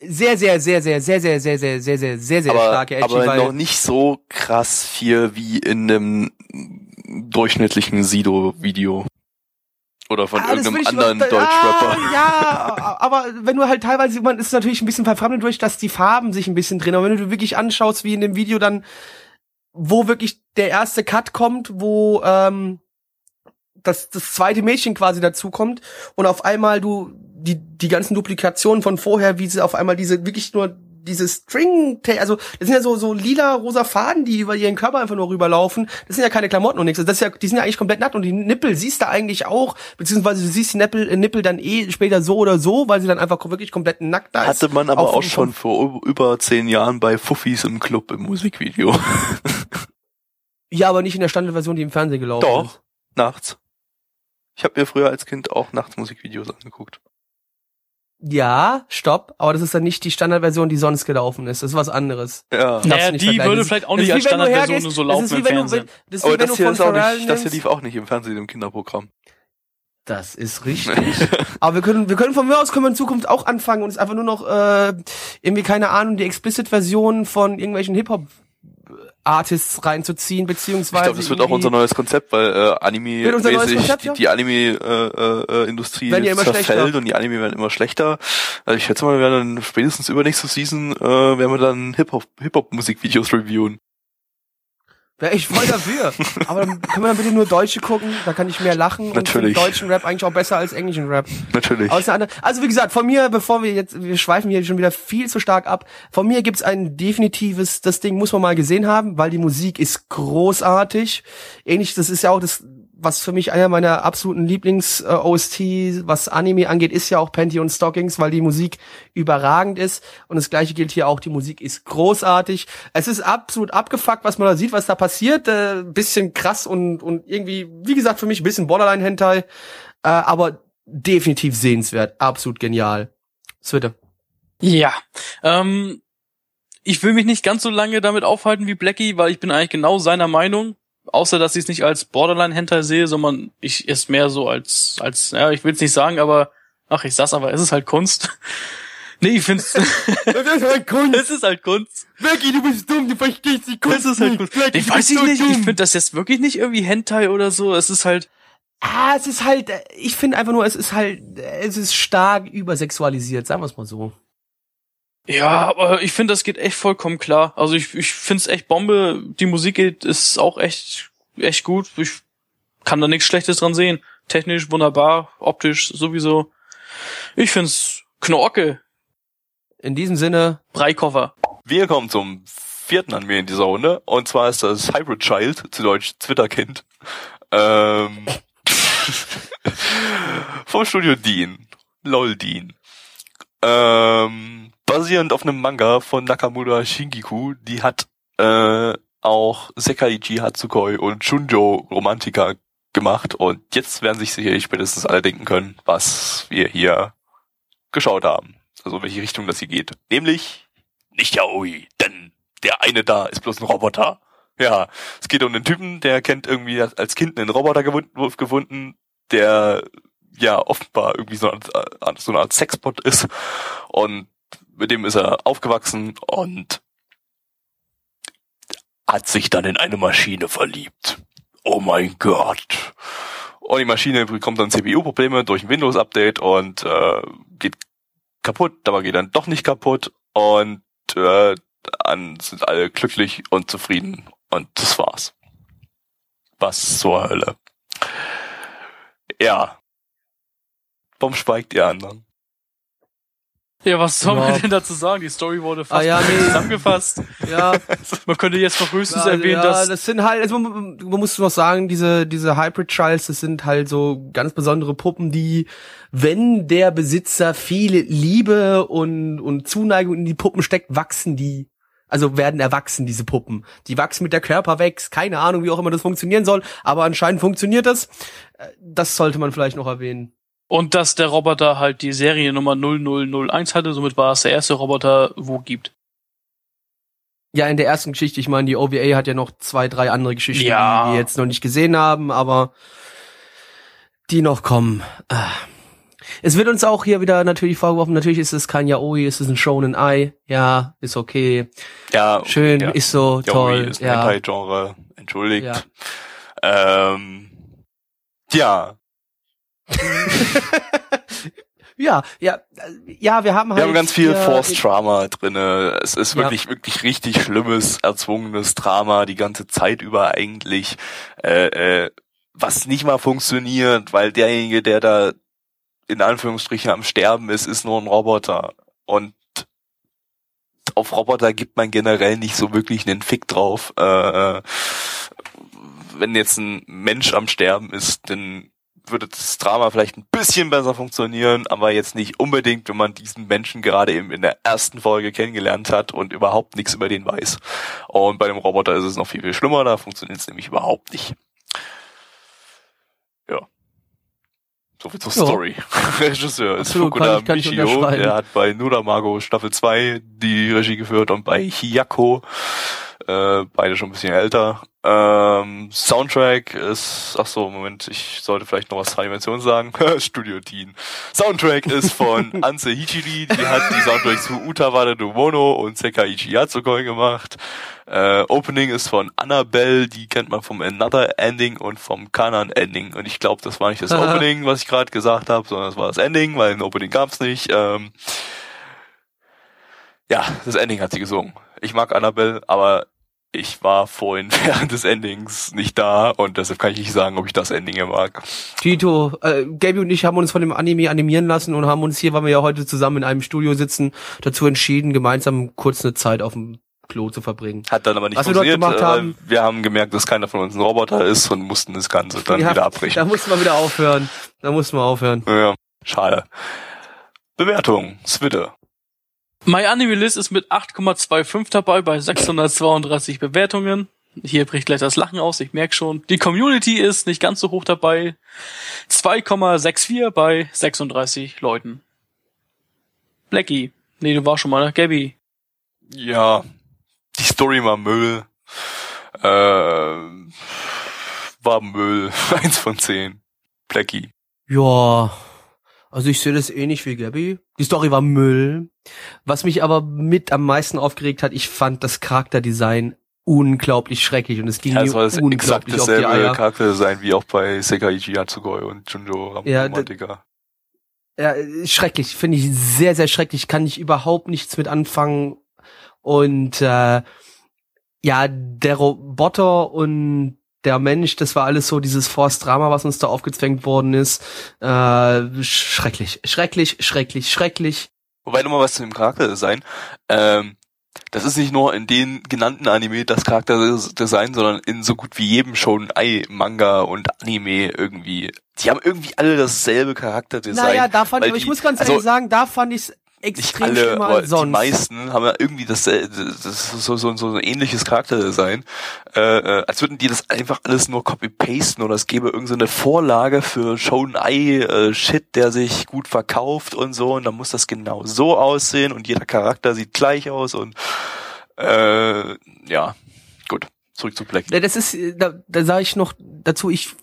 Sehr, sehr, sehr, sehr, sehr, sehr, sehr, sehr, sehr, sehr, sehr, sehr starke Edgy, aber noch nicht so krass viel wie in einem durchschnittlichen Sido-Video. Oder von Ah, irgendeinem anderen Deutschrapper. Ah, ja, aber wenn du halt teilweise, man ist natürlich ein bisschen verfremdet durch, dass die Farben sich ein bisschen drehen. Aber wenn du wirklich anschaust, wie in dem Video dann, wo wirklich der erste Cut kommt, wo ähm, das, das zweite Mädchen quasi dazukommt und auf einmal du die, die ganzen Duplikationen von vorher, wie sie auf einmal diese wirklich nur diese String, also das sind ja so so lila rosa Faden, die über ihren Körper einfach nur rüberlaufen. Das sind ja keine Klamotten und nichts. Das ist ja, die sind ja eigentlich komplett nackt und die Nippel siehst du eigentlich auch, beziehungsweise du siehst die Nippel, äh, Nippel dann eh später so oder so, weil sie dann einfach wirklich komplett nackt da ist. Hatte man aber auch, von- schon vor über zehn Jahren bei Fuffis im Club im Musikvideo. Ja, aber nicht in der Standardversion, die im Fernsehen gelaufen Doch. ist. nachts. Ich habe mir früher als Kind auch nachts Musikvideos angeguckt. Ja, stopp, aber das ist dann nicht die Standardversion, die sonst gelaufen ist. Das ist was anderes. Ja. Naja, die würde Das- vielleicht auch das nicht als Standardversion hergehst- so das laufen ist wie im wenn du- Fernsehen. Das Aber das hier ist auch nicht, das hier lief auch nicht im Fernsehen im Kinderprogramm. Das ist richtig. [LAUGHS] Aber wir können, wir können von mir aus können wir in Zukunft auch anfangen und es einfach nur noch äh, irgendwie keine Ahnung die Explicit-Version von irgendwelchen Hip-Hop Artists reinzuziehen beziehungsweise Ich glaube, das wird auch unser neues Konzept, weil äh, Anime Wird unser neues mäßig Konzept, die, ja? die Anime äh, äh, ja immer zerfällt schlechter. und die Anime werden immer schlechter. Also ich schätze mal, wir werden dann spätestens übernächste Season äh, werden wir dann Hip Hop Hip Hop Musikvideos reviewen. Wäre ich voll dafür. [LAUGHS] Aber dann können wir dann bitte nur Deutsche gucken, da kann ich mehr lachen Natürlich. und deutschen Rap eigentlich auch besser als englischen Rap. Natürlich. Also wie gesagt, von mir, bevor wir jetzt, wir schweifen hier schon wieder viel zu stark ab, von mir gibt's ein definitives, das Ding muss man mal gesehen haben, weil die Musik ist großartig. Ähnlich, das ist ja auch das, was für mich einer meiner absoluten Lieblings-OST, was Anime angeht, ist ja auch Panty und Stockings, weil die Musik überragend ist. Und das gleiche gilt hier auch, die Musik ist großartig. Es ist absolut abgefuckt, was man da sieht, was da passiert. Äh, bisschen krass und, und irgendwie, wie gesagt, für mich ein bisschen Borderline-Hentai. Äh, aber definitiv sehenswert, absolut genial. Switte. Ja. Ähm, ich will mich nicht ganz so lange damit aufhalten wie Blackie, weil ich bin eigentlich genau seiner Meinung. Außer, dass ich es nicht als Borderline-Hentai sehe, sondern ich es mehr so als, als, ja, ich will es nicht sagen, aber, ach, ich sag's aber, es ist halt Kunst. [LAUGHS] nee, ich find's, [LAUGHS] Das ist halt Kunst. es ist halt Kunst. Becky, du bist dumm, du verstehst die Kunst Es ist halt Kunst. Becky, Ich du weiß ich so nicht, ich dumm. finde das jetzt wirklich nicht irgendwie Hentai oder so. Es ist halt, Ah, es ist halt, äh, ich finde einfach nur, es ist halt, äh, es ist stark übersexualisiert, sagen wir es mal so. Ja, aber ich finde, das geht echt vollkommen klar. Also ich, ich finde es echt Bombe. Die Musik geht, ist auch echt, echt gut. Ich kann da nichts Schlechtes dran sehen. Technisch wunderbar, optisch sowieso. Ich find's Knorke, In diesem Sinne, Breikoffer. Wir kommen zum vierten Anime in dieser Runde und zwar ist das Hybrid Child, zu Deutsch Zwitterkind. Ähm, [LAUGHS] vom Studio Dean. LOL Dean. Ähm, basierend auf einem Manga von Nakamura Shingiku, die hat äh, auch Sekaiichi Hatsukoi und Shunjo Romantika gemacht und jetzt werden sich sicherlich spätestens alle denken können, was wir hier geschaut haben. Also welche Richtung das hier geht. Nämlich nicht Yaoi, denn der eine da ist bloß ein Roboter. Ja, es geht um einen Typen, der kennt irgendwie als Kind einen Roboter gefunden, der ja offenbar irgendwie so eine, Art- so eine Art Sexbot ist und mit dem ist er aufgewachsen und hat sich dann in eine Maschine verliebt. Oh mein Gott. Und die Maschine bekommt dann CPU-Probleme durch ein Windows-Update und äh, geht kaputt, aber geht dann doch nicht kaputt und äh, dann sind alle glücklich und zufrieden und das war's. Was zur Hölle. Ja. Warum schweigt ihr anderen? Ja, was soll man denn dazu sagen? Die Story wurde fast Ah, ja, nee. zusammengefasst. Ja, [LAUGHS] Man könnte jetzt noch höchstens ja, erwähnen, ja, dass das sind halt, also man, man muss noch sagen, diese, diese Hybrid Trials, das sind halt so ganz besondere Puppen, die, wenn der Besitzer viel Liebe und, und Zuneigung in die Puppen steckt, wachsen die. Also werden erwachsen, diese Puppen. Die wachsen mit der Körper wächst. Keine Ahnung, wie auch immer das funktionieren soll, aber anscheinend funktioniert das. Äh, Das sollte man vielleicht noch erwähnen. Und dass der Roboter halt die Seriennummer 0001 hatte, somit war es der erste Roboter, wo gibt. Ja, in der ersten Geschichte, ich meine, die OVA hat ja noch zwei, drei andere Geschichten, Ja. die wir jetzt noch nicht gesehen haben, aber die noch kommen. Ah. Es wird uns auch hier wieder natürlich vorgeworfen, natürlich ist es kein Yaoi, es ist ein Shonen Ai. Ja, ist okay. Ja, Schön, ja. ist so Yaoi toll. ist ein ja. Hentai-Genre, entschuldigt. Ja. Ähm, ja, [LAUGHS] ja, ja, ja, wir haben halt. wir haben ganz viel Forced Drama drinne. Es ist Ja. wirklich, wirklich richtig schlimmes, erzwungenes Drama die ganze Zeit über eigentlich, äh, äh, was nicht mal funktioniert, weil derjenige, der da in Anführungsstrichen am Sterben ist, ist nur ein Roboter. Und auf Roboter gibt man generell nicht so wirklich einen Fick drauf. Äh, äh, wenn jetzt ein Mensch am Sterben ist, dann würde das Drama vielleicht ein bisschen besser funktionieren, aber jetzt nicht unbedingt, wenn man diesen Menschen gerade eben in der ersten Folge kennengelernt hat und überhaupt nichts über den weiß. Und bei dem Roboter ist es noch viel, viel schlimmer, da funktioniert es nämlich überhaupt nicht. Ja. Soviel zur Ja. Story. [LAUGHS] Regisseur ist Fukuda Michio, der hat bei Nuramago Staffel 2 die Regie geführt und bei Hiyako, äh, beide schon ein bisschen älter. Ähm, Soundtrack ist, ach so, Moment, ich sollte vielleicht noch was zwei Dimensionen sagen. [LAUGHS] Studio Teen. Soundtrack ist von [LAUGHS] Anse Hichiri, die hat die Soundtracks zu Utawada do Mono und Sekaiichi Yatsukoi gemacht. Äh, Opening ist von Annabelle, die kennt man vom Another Ending und vom Kanan Ending. Und ich glaube, das war nicht das. Opening, was ich gerade gesagt habe, sondern das war das Ending, weil ein Opening gab's nicht. Ähm, ja, das Ending hat sie gesungen. Ich mag Annabelle, aber ich war vorhin [LAUGHS] während des Endings nicht da und deshalb kann ich nicht sagen, ob ich das Ending hier mag. Tito, äh, Gaby und ich haben uns von dem Anime animieren lassen und haben uns hier, weil wir ja heute zusammen in einem Studio sitzen, dazu entschieden, gemeinsam kurz eine Zeit auf dem Klo zu verbringen. Hat dann aber nicht Was wir dort funktioniert. gemacht äh, haben- wir haben gemerkt, dass keiner von uns ein Roboter ist und mussten das Ganze dann Ja, wieder abbrechen. Da mussten wir wieder aufhören. Da mussten wir aufhören. Ja, schade. Bewertung, Switte. My Anime List ist mit 8,25 dabei bei 632 Bewertungen. Hier bricht gleich das Lachen aus, ich merke schon. Die Community ist nicht ganz so hoch dabei. 2,64 bei 36 Leuten. Blackie. Nee, du warst schon mal, ne? Gabby. Ja, die Story war Müll. Äh, war Müll. [LAUGHS] Eins von zehn. Blackie. Ja, also ich sehe das ähnlich wie Gabby. Die Story war Müll. Was mich aber mit am meisten aufgeregt hat, ich fand das Charakterdesign unglaublich schrecklich und es ging Ja, es soll das exakt unglaublich auf die dasselbe Eier. Charakter sein wie auch bei Sekaiichi Yatsugoi und Junjo Ja, Romantiker. Ja, äh, schrecklich, finde ich sehr, sehr schrecklich, kann ich überhaupt nichts mit anfangen. Und äh, ja, der Roboter und der Mensch, das war alles so dieses Force-Drama, was uns da aufgezwängt worden ist. Äh, schrecklich, schrecklich, schrecklich, schrecklich. Wobei nochmal was zu dem Charakterdesign. Ähm, das ist nicht nur in den genannten Anime das Charakterdesign, sondern in so gut wie jedem schon Ei, Manga und Anime irgendwie. Die haben irgendwie alle dasselbe Charakterdesign. naja, da fand ich, aber ich die- muss ganz also ehrlich sagen, da fand ich nicht extrem alle, schlimmer aber sonst. die meisten haben ja irgendwie das, das ist so, so, so ein ähnliches Charakterdesign, äh, äh, als würden die das einfach alles nur copy-pasten oder es gäbe irgendeine so eine Vorlage für Shonen Ei äh, Shit, der sich gut verkauft und so und dann muss das genau so aussehen und jeder Charakter sieht gleich aus und äh, ja, gut, zurück zu Black. Das ist, äh, da, da sage ich noch dazu, ich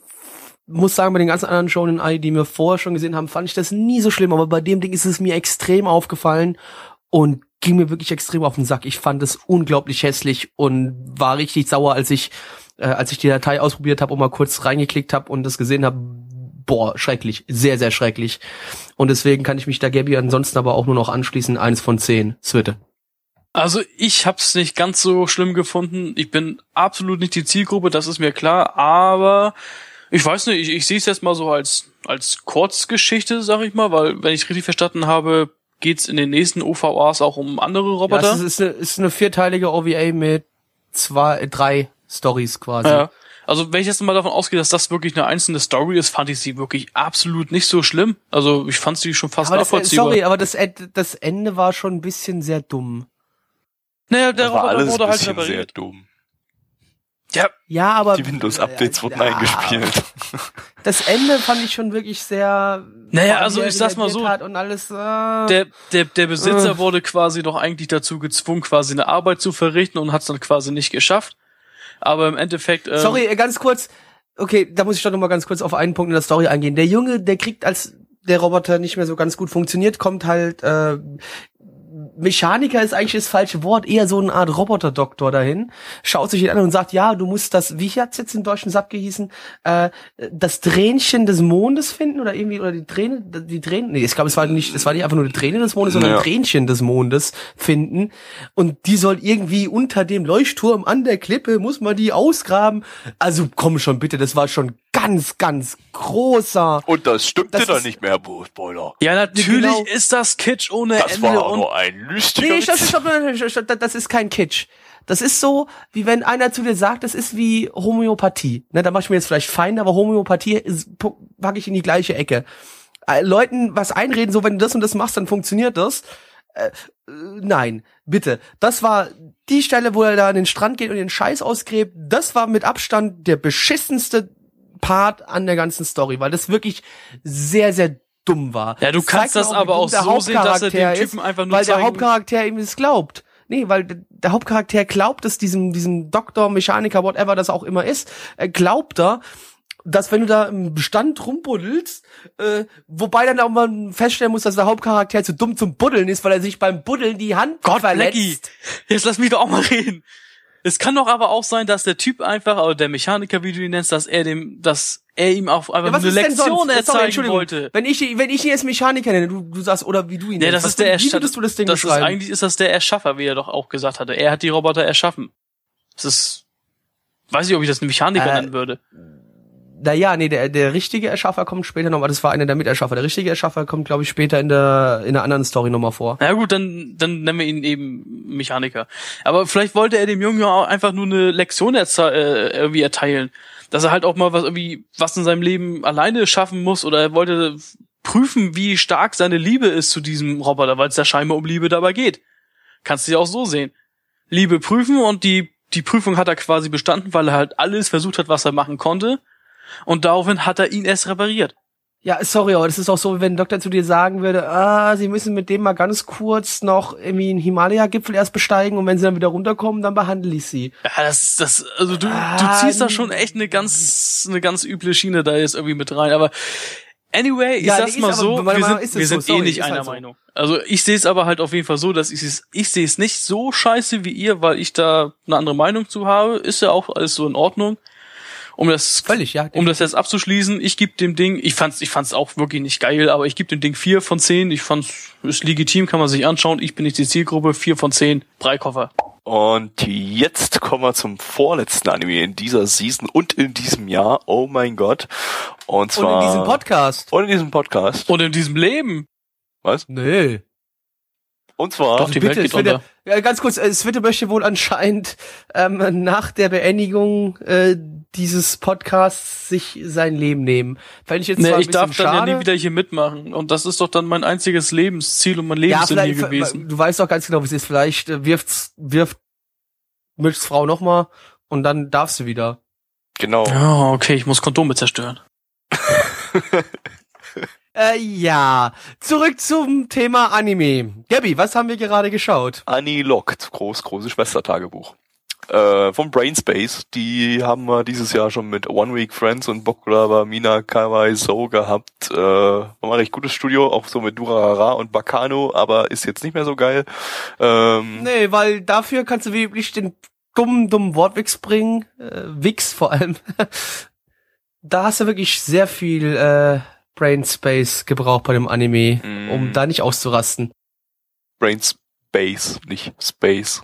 muss sagen, bei den ganzen anderen Shonen Ai, die wir vorher schon gesehen haben, fand ich das nie so schlimm, aber bei dem Ding ist es mir extrem aufgefallen und ging mir wirklich extrem auf den Sack. Ich fand es unglaublich hässlich und war richtig sauer, als ich äh, als ich die Datei ausprobiert habe und mal kurz reingeklickt habe und das gesehen habe. Boah, schrecklich, sehr sehr schrecklich. Und deswegen kann ich mich da Gabby ansonsten aber auch nur noch anschließen. Eins von zehn, Zwitte. Also ich hab's nicht ganz so schlimm gefunden. Ich bin absolut nicht die Zielgruppe, das ist mir klar. Aber ich weiß nicht, ich, ich sehe es jetzt mal so als als Kurzgeschichte, sag ich mal, weil wenn ich richtig verstanden habe, geht's in den nächsten OVAs auch um andere Roboter. Ja, es ist, eine, ist eine vierteilige OVA mit zwei, drei Stories quasi. Ja. Also wenn ich jetzt mal davon ausgehe, dass das wirklich eine einzelne Story ist, fand ich sie wirklich absolut nicht so schlimm. Also ich fand sie schon fast aber das, nachvollziehbar. sorry, aber das, das Ende war schon ein bisschen sehr dumm. naja, der Das Roboter wurde halt bisschen sehr repariert. dumm. Ja, Ja, aber Die Windows-Updates wurden Ja, eingespielt. [LAUGHS] Das Ende fand ich schon wirklich sehr. Naja, also ich sag's mal so, alles. Äh, der, der, der Besitzer Äh. wurde quasi doch eigentlich dazu gezwungen, quasi eine Arbeit zu verrichten und hat es dann quasi nicht geschafft. Aber im Endeffekt. Ähm, Sorry, äh, ganz kurz. Okay, da muss ich doch noch mal ganz kurz auf einen Punkt in der Story eingehen. Der Junge, der kriegt, als der Roboter nicht mehr so ganz gut funktioniert, kommt halt. Äh, Mechaniker ist eigentlich das falsche Wort, eher so eine Art Roboterdoktor dahin, schaut sich ihn an und sagt, ja, du musst das, wie hat's jetzt im deutschen Sub gehießen, äh, das Tränchen des Mondes finden oder irgendwie, oder die Träne, die Träne, nee, ich glaube, es war nicht, es war nicht einfach nur die Träne des Mondes, sondern Ja. ein Tränchen des Mondes finden und die soll irgendwie unter dem Leuchtturm an der Klippe, muss man die ausgraben. Also komm schon bitte, das war schon ganz, ganz großer. Und das stimmte Das dann nicht mehr, Spoiler. Ja, natürlich Genau. ist das Kitsch ohne Das Ende war und nur ein lustiger Nee, stopp, Witz. stopp, das ist kein Kitsch. Das ist so, wie wenn einer zu dir sagt, das ist wie Homöopathie. Ne, da mach ich mir jetzt vielleicht fein, aber Homöopathie ist, pu- pack ich in die gleiche Ecke. Äh, Leuten was einreden, so wenn du das und das machst, dann funktioniert das. Äh, äh, nein, bitte. Das war die Stelle, wo er da an den Strand geht und den Scheiß ausgräbt. Das war mit Abstand der beschissenste Part an der ganzen Story, weil das wirklich sehr, sehr dumm war. Ja, du Es kannst das auch, aber auch der so sehen, dass er dem Hauptcharakter Typen ist, einfach nur weil der Hauptcharakter ihm das glaubt. Nee, weil der Hauptcharakter glaubt es diesem, diesem Doktor, Mechaniker, whatever das auch immer ist, er glaubt da, dass wenn du da im Bestand rumbuddelst, äh, wobei dann auch mal feststellen muss, dass der Hauptcharakter zu dumm zum Buddeln ist, weil er sich beim Buddeln die Hand Gott, verletzt. Blackie, jetzt lass mich doch auch mal reden. Es kann doch aber auch sein, dass der Typ einfach, oder der Mechaniker, wie du ihn nennst, dass er dem, dass er ihm auch einfach Ja, eine Lektion? Sorry, erzeigen wollte. Wenn ich, wenn ich ihn jetzt Mechaniker nenne, du, du sagst, oder wie du ihn Ja, nennst, das ist der würd- wie Erschaffer. würdest du das Ding das ist eigentlich ist das der Erschaffer, wie er doch auch gesagt hatte. Er hat die Roboter erschaffen. Das ist, weiß ich, ob ich das einen Mechaniker Äh, nennen würde. Naja, nee, der, der richtige Erschaffer kommt später nochmal. Das war einer der Miterschaffer. Der richtige Erschaffer kommt, glaube ich, später in der in einer anderen Story nochmal vor. Na gut, dann, dann nennen wir ihn eben Mechaniker. Aber vielleicht wollte er dem Jungen ja auch einfach nur eine Lektion äh, irgendwie erteilen. Dass er halt auch mal was irgendwie, was in seinem Leben alleine schaffen muss oder er wollte prüfen, wie stark seine Liebe ist zu diesem Roboter, weil es ja scheinbar um Liebe dabei geht. Kannst du ja auch so sehen. Liebe prüfen und die, die Prüfung hat er quasi bestanden, weil er halt alles versucht hat, was er machen konnte. Und daraufhin hat er ihn erst repariert. Ja, sorry, aber das ist auch so, wenn ein Doktor zu dir sagen würde, ah, sie müssen mit dem mal ganz kurz noch irgendwie einen Himalaya-Gipfel erst besteigen und wenn sie dann wieder runterkommen, dann behandle ich sie. Ja, das ist das, also du, du Ah, ziehst da schon echt eine ganz, eine ganz üble Schiene da jetzt irgendwie mit rein. Aber anyway, ich Ja, sag's nee, mal so, wir sind, wir so, sind eh sorry, nicht ist halt einer so. Meinung. Also ich sehe es aber halt auf jeden Fall so, dass ich es, ich sehe es nicht so scheiße wie ihr, weil ich da eine andere Meinung zu habe. Ist ja auch alles so in Ordnung. Um das, Völlig, ja. um das jetzt abzuschließen, ich gebe dem Ding, ich fand's, ich fand's auch wirklich nicht geil, aber ich gebe dem Ding vier von zehn. Ich fand's, ist legitim, kann man sich anschauen. Ich bin nicht die Zielgruppe, vier von zehn, Breikoffer. Und jetzt kommen wir zum vorletzten Anime in dieser Season und in diesem Jahr. Oh mein Gott. Und Und zwar. in diesem Podcast. Und in diesem Podcast. Und in diesem Leben. Was? Nee. Und zwar. Doch, die Welt geht Switte, unter. ja, ganz kurz, äh, Switte möchte wohl anscheinend ähm, nach der Beendigung äh, dieses Podcasts sich sein Leben nehmen. Fände ich jetzt zwar Nee, ein ich darf dann schade. ja nie wieder hier mitmachen. Und das ist doch dann mein einziges Lebensziel und mein ja, Lebenssinn hier vielleicht, gewesen. du weißt doch ganz genau, wie es ist. Vielleicht äh, wirft's, wirft Mitchs Frau nochmal und dann darfst du wieder. Genau. Ja, okay, ich muss Kondome zerstören. [LAUGHS] Äh, ja, zurück zum Thema Anime. Gabby, was haben wir gerade geschaut? Annie Lockt, groß, große Schwestertagebuch. Äh, vom Brainspace. Die haben wir dieses Jahr schon mit One Week Friends und Bokulava Mina Kawai So gehabt. Äh, war mal ein recht gutes Studio, auch so mit Durarara und Bacano, aber ist jetzt nicht mehr so geil. Ähm, Nee, weil dafür kannst du wirklich den dummen, dummen Wortwix bringen. Äh, Wix vor allem. [LAUGHS] da hast du wirklich sehr viel äh, Brain Space gebraucht bei dem Anime, Mm. um da nicht auszurasten. Brainspace, nicht Space.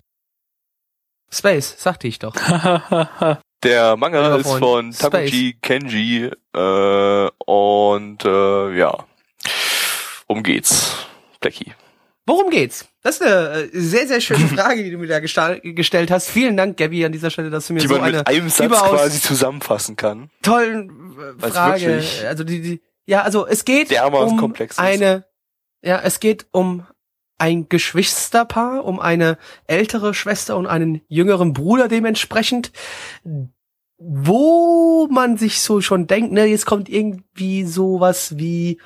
Space, sagte ich doch. [LAUGHS] Der Manga ist von Takuji Kenji äh, und äh, ja, um geht's. Blackie. Worum geht's? Das ist eine äh, sehr, sehr schöne [LAUGHS] Frage, die du mir da gestellt hast. Vielen Dank, Gabby, an dieser Stelle, dass du mir Die so man eine mit einem Satz quasi zusammenfassen kann. tollen äh, Frage. Also die, die, ja, also es geht um komplex eine, ja, es geht um ein Geschwisterpaar, um eine ältere Schwester und einen jüngeren Bruder dementsprechend, wo man sich so schon denkt, ne, jetzt kommt irgendwie sowas wie,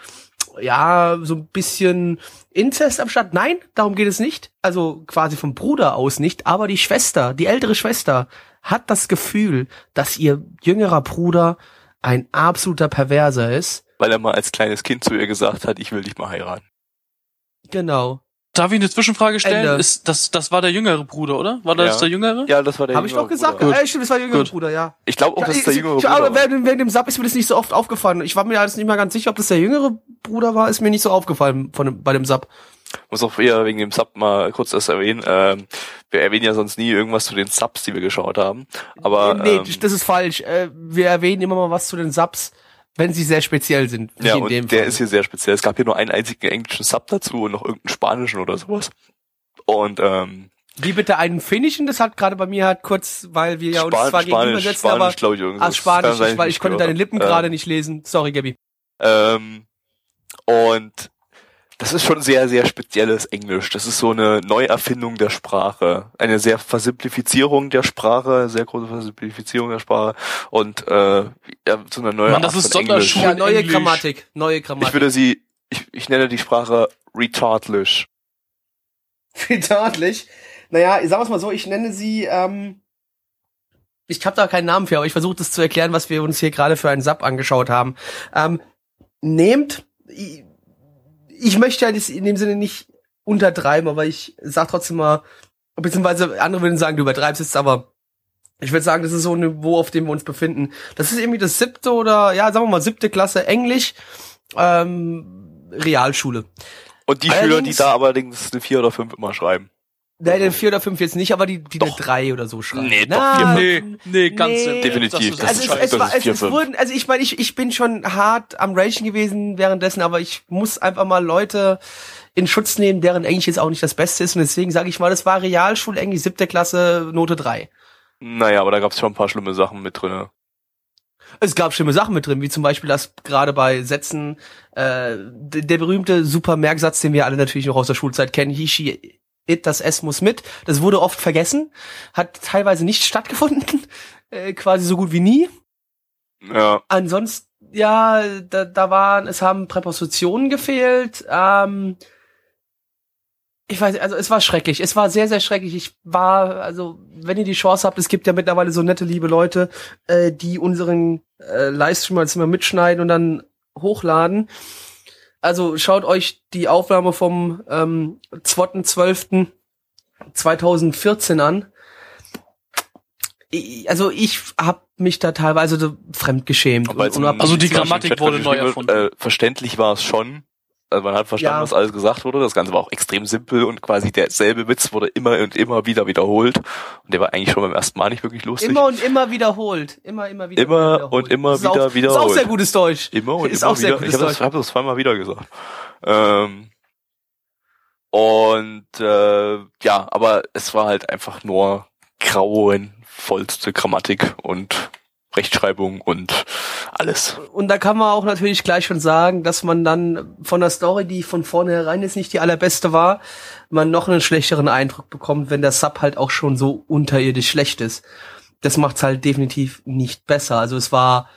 ja, so ein bisschen Inzest am Start. Nein, darum geht es nicht. Also quasi vom Bruder aus nicht, aber die Schwester, die ältere Schwester hat das Gefühl, dass ihr jüngerer Bruder ein absoluter Perverser ist. Weil er mal als kleines Kind zu ihr gesagt hat, ich will dich mal heiraten. Genau. Darf ich eine Zwischenfrage stellen? Ende. Ist, das, das war der jüngere Bruder, oder? War das Ja. der jüngere? Ja, das war der Habe ich jüngere doch gesagt. Bruder. Äh, stimmt, das war der jüngere Gut. Bruder, ja. Ich glaube auch, dass es der ich, jüngere ich, Bruder aber während, während dem Sub ist mir das nicht so oft aufgefallen. Ich war mir jetzt nicht mal ganz sicher, ob das der jüngere Bruder war. Ist mir nicht so aufgefallen von dem, bei dem Sub. Muss auch eher wegen dem Sub mal kurz das erwähnen. Ähm, wir erwähnen ja sonst nie irgendwas zu den Subs, die wir geschaut haben. Aber nee, ähm, das ist falsch. Äh, wir erwähnen immer mal was zu den Subs, wenn sie sehr speziell sind. Wie ja, und der Fall. ist hier sehr speziell. Es gab hier nur einen einzigen englischen Sub dazu und noch irgendeinen spanischen oder sowas. Und ähm, Wie bitte einen finnischen? Das hat gerade bei mir halt kurz, weil wir ja uns Span zwar Spanisch, gegenübersetzen, Spanisch, aber glaube ich, irgendwas. ah, Spanisch, ich, weil ich konnte deine Lippen hab. gerade nicht lesen. Sorry, Gabby. Ähm, und das ist schon sehr, sehr spezielles Englisch. Das ist so eine Neuerfindung der Sprache. Eine sehr Versimplifizierung der Sprache, sehr große Versimplifizierung der Sprache und äh, ja, so eine neue Mann, das Art ist von Englisch. Ja, neue Englisch. Grammatik, neue Ich Grammatik. würde sie, ich, ich nenne die Sprache retardlish. Retardlich. Naja, sagen wir es mal so, ich nenne sie, ähm, ich habe da keinen Namen für, aber ich versuche das zu erklären, was wir uns hier gerade für einen Sub angeschaut haben. Ähm, nehmt, ich, möchte ja das in dem Sinne nicht untertreiben, aber ich sag trotzdem mal, beziehungsweise andere würden sagen, du übertreibst es, aber ich würde sagen, das ist so ein Niveau, auf dem wir uns befinden. Das ist irgendwie das siebte oder, ja, sagen wir mal, siebte Klasse Englisch, ähm, Realschule. Und die Schüler, die Allerdings- da allerdings eine vier oder fünf immer schreiben. Nein, den vier oder fünf jetzt nicht, aber die, die eine Doch. drei oder so schreiben. Nee, doch, Na, vier, Nee, nee, ganz Nee. Definitiv, Das das ist, also ist es, es, war, das ist es, vier, es wurden, also ich meine, ich, ich bin schon hart am Ragen gewesen währenddessen, aber ich muss einfach mal Leute in Schutz nehmen, deren Englisch jetzt auch nicht das Beste ist und deswegen sage ich mal, das war Realschulenglisch, siebte Klasse, Note drei. Naja, aber da gab es schon ein paar schlimme Sachen mit drinne. Es gab schlimme Sachen mit drin, wie zum Beispiel, dass gerade bei Sätzen äh, der berühmte super Merksatz, den wir alle natürlich noch aus der Schulzeit kennen, he, she, it, das S muss mit. Das wurde oft vergessen, hat teilweise nicht stattgefunden, [LAUGHS] äh, quasi so gut wie nie. Ja, Ansonsten, ja, da, da waren, es haben Präpositionen gefehlt. Ähm, ich weiß, also es war schrecklich. Es war sehr, sehr schrecklich. Ich war, also wenn ihr die Chance habt, es gibt ja mittlerweile so nette, liebe Leute, äh, die unseren äh, Livestream als immer mitschneiden und dann hochladen. Also schaut euch die Aufnahme vom ähm, 2.12.2014 an. Ich- Also ich habe mich da teilweise so fremdgeschämt. und, und hab- Also die Grammatik wurde neu erfunden. Äh, verständlich war es schon. Also man hat verstanden, Ja. was alles gesagt wurde. Das Ganze war auch extrem simpel und quasi derselbe Witz wurde immer und immer wieder wiederholt. Und der war eigentlich schon beim ersten Mal nicht wirklich lustig. Immer und immer wiederholt. Immer, immer wieder. Immer wiederholt. und immer ist auch, wieder Das ist auch wiederholt. sehr gutes Deutsch. Immer und ist immer auch sehr wieder. gutes Ich habe das, hab das zweimal wieder gesagt. Ähm, und äh, ja, aber es war halt einfach nur grauenvollste Grammatik und Rechtschreibung und alles. Und da kann man auch natürlich gleich schon sagen, dass man dann von der Story, die von vornherein jetzt nicht die allerbeste war, man noch einen schlechteren Eindruck bekommt, wenn der Sub halt auch schon so unterirdisch schlecht ist. Das macht's halt definitiv nicht besser. Also es war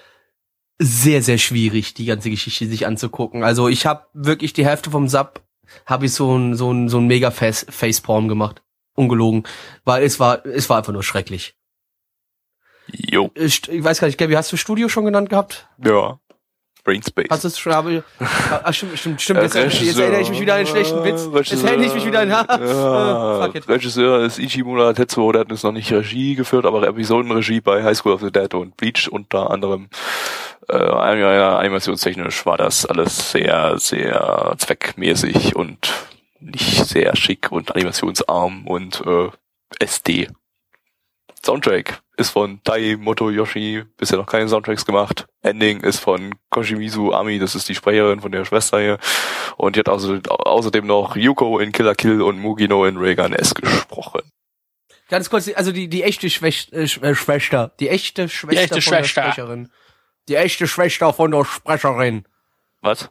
sehr, sehr schwierig, die ganze Geschichte sich anzugucken. Also ich habe wirklich die Hälfte vom Sub habe ich so ein so ein so ein mega Face Facepalm gemacht. Ungelogen. Weil es war, es war einfach nur schrecklich. Jo. Ich, ich weiß gar nicht, Gabby, hast du Studio schon genannt gehabt? Ja. Brainspace. Hast du es schon? Habe, ah, stimmt, stimmt, stimmt. Äh, Jetzt, jetzt Regisseur. erinnere ich mich wieder an einen schlechten Witz. Jetzt Regisseur. erinnere ich mich wieder an, Ja, äh, fuck it. Regisseur ist Ichimura Tetsuo, der hat jetzt noch nicht Regie geführt, aber Episodenregie bei High School of the Dead und Bleach unter anderem. Äh, animationstechnisch war das alles sehr, sehr zweckmäßig und nicht sehr schick und animationsarm und äh, SD. Soundtrack ist von Tai Motoyoshi, bisher noch keine Soundtracks gemacht. Ending ist von Koshimizu Ami, das ist die Sprecherin von der Schwester hier. Und die hat außer, außerdem noch Yuko in Killer Kill und Mugino in Reagan S gesprochen. Ganz kurz, also die, die echte Schwäch, äh, äh, Schwester, die echte Schwester echte von Schwester. der Sprecherin. Die echte Schwester von der Sprecherin. Was?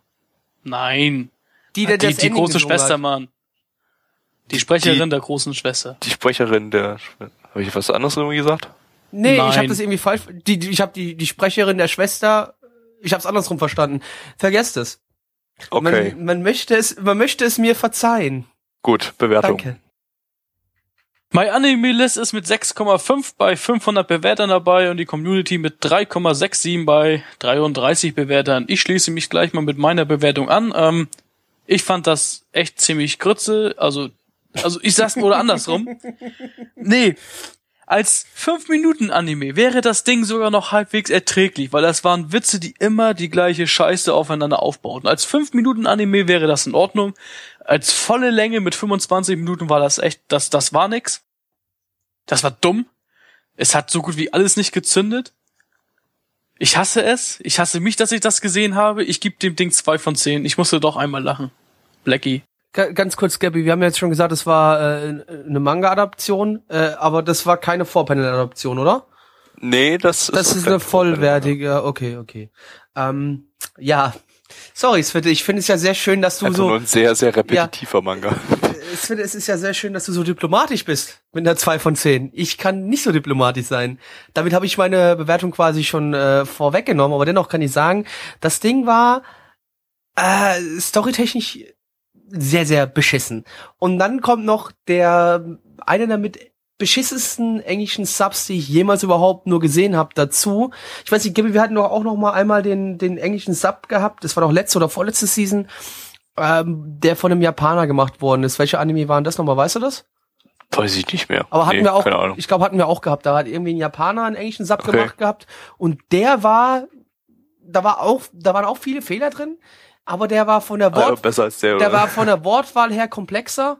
Nein. Die, der Die, das die Ending große Schwester, hat. Mann. Die Sprecherin Die- der großen Schwester. Die Sprecherin der... Habe ich was anderes irgendwie gesagt? Nee, ich habe Nein. das irgendwie falsch. Die, die, ich habe die, die Sprecherin der Schwester. Ich habe es andersrum verstanden. Vergesst es. Okay, Man, man möchte es, man möchte es mir verzeihen. gut, Bewertung. Danke. My Anime List ist mit 6,5 bei 500 Bewertern dabei und die Community mit 3,67 bei 33 Bewertern. Ich schließe mich gleich mal mit meiner Bewertung an. Ähm, ich fand das echt ziemlich grütze. Also, also ich sag's oder andersrum. Nee. Als 5 Minuten Anime wäre das Ding sogar noch halbwegs erträglich, weil das waren Witze, die immer die gleiche Scheiße aufeinander aufbauten. Als 5 Minuten Anime wäre das in Ordnung. Als volle Länge mit 25 Minuten war das echt, das, das war nix. Das war dumm. Es hat so gut wie alles nicht gezündet. Ich hasse es. Ich hasse mich, dass ich das gesehen habe. Ich gebe dem Ding zwei von zehn. Ich musste doch einmal lachen. Blackie. Ga- Ganz kurz, Gabby, wir haben ja jetzt schon gesagt, es war äh, eine Manga-Adaption, äh, aber das war keine Vorpanel-Adaption, oder? Nee, das, Das ist eine vollwertige, okay, okay. Ähm, ja, sorry, Svette, ich finde es ja sehr schön, dass du ja. Einfach nur so, ein sehr, sehr repetitiver Manga. Svette, es ist ja sehr schön, dass du so diplomatisch bist mit einer 2 von 10. Ich kann nicht so diplomatisch sein. Damit habe ich meine Bewertung quasi schon äh, vorweggenommen, aber dennoch kann ich sagen, das Ding war äh, storytechnisch sehr, sehr beschissen. Und dann kommt noch der, einer der mit beschissensten englischen Subs, die ich jemals überhaupt nur gesehen habe, dazu. Ich weiß nicht, Gabby, wir hatten doch auch noch mal einmal den, den englischen Sub gehabt. Das war doch letzte oder vorletzte Season, ähm, der von einem Japaner gemacht worden ist. Welche Anime waren das nochmal? Weißt du das? Weiß ich nicht mehr. Aber hatten nee, wir auch, ich glaube, hatten wir auch gehabt. Da hat irgendwie ein Japaner einen englischen Sub Okay. gemacht gehabt. Und der war, da war auch, da waren auch viele Fehler drin. Aber der war von der Also Wort, als der, der war von der Wortwahl her komplexer.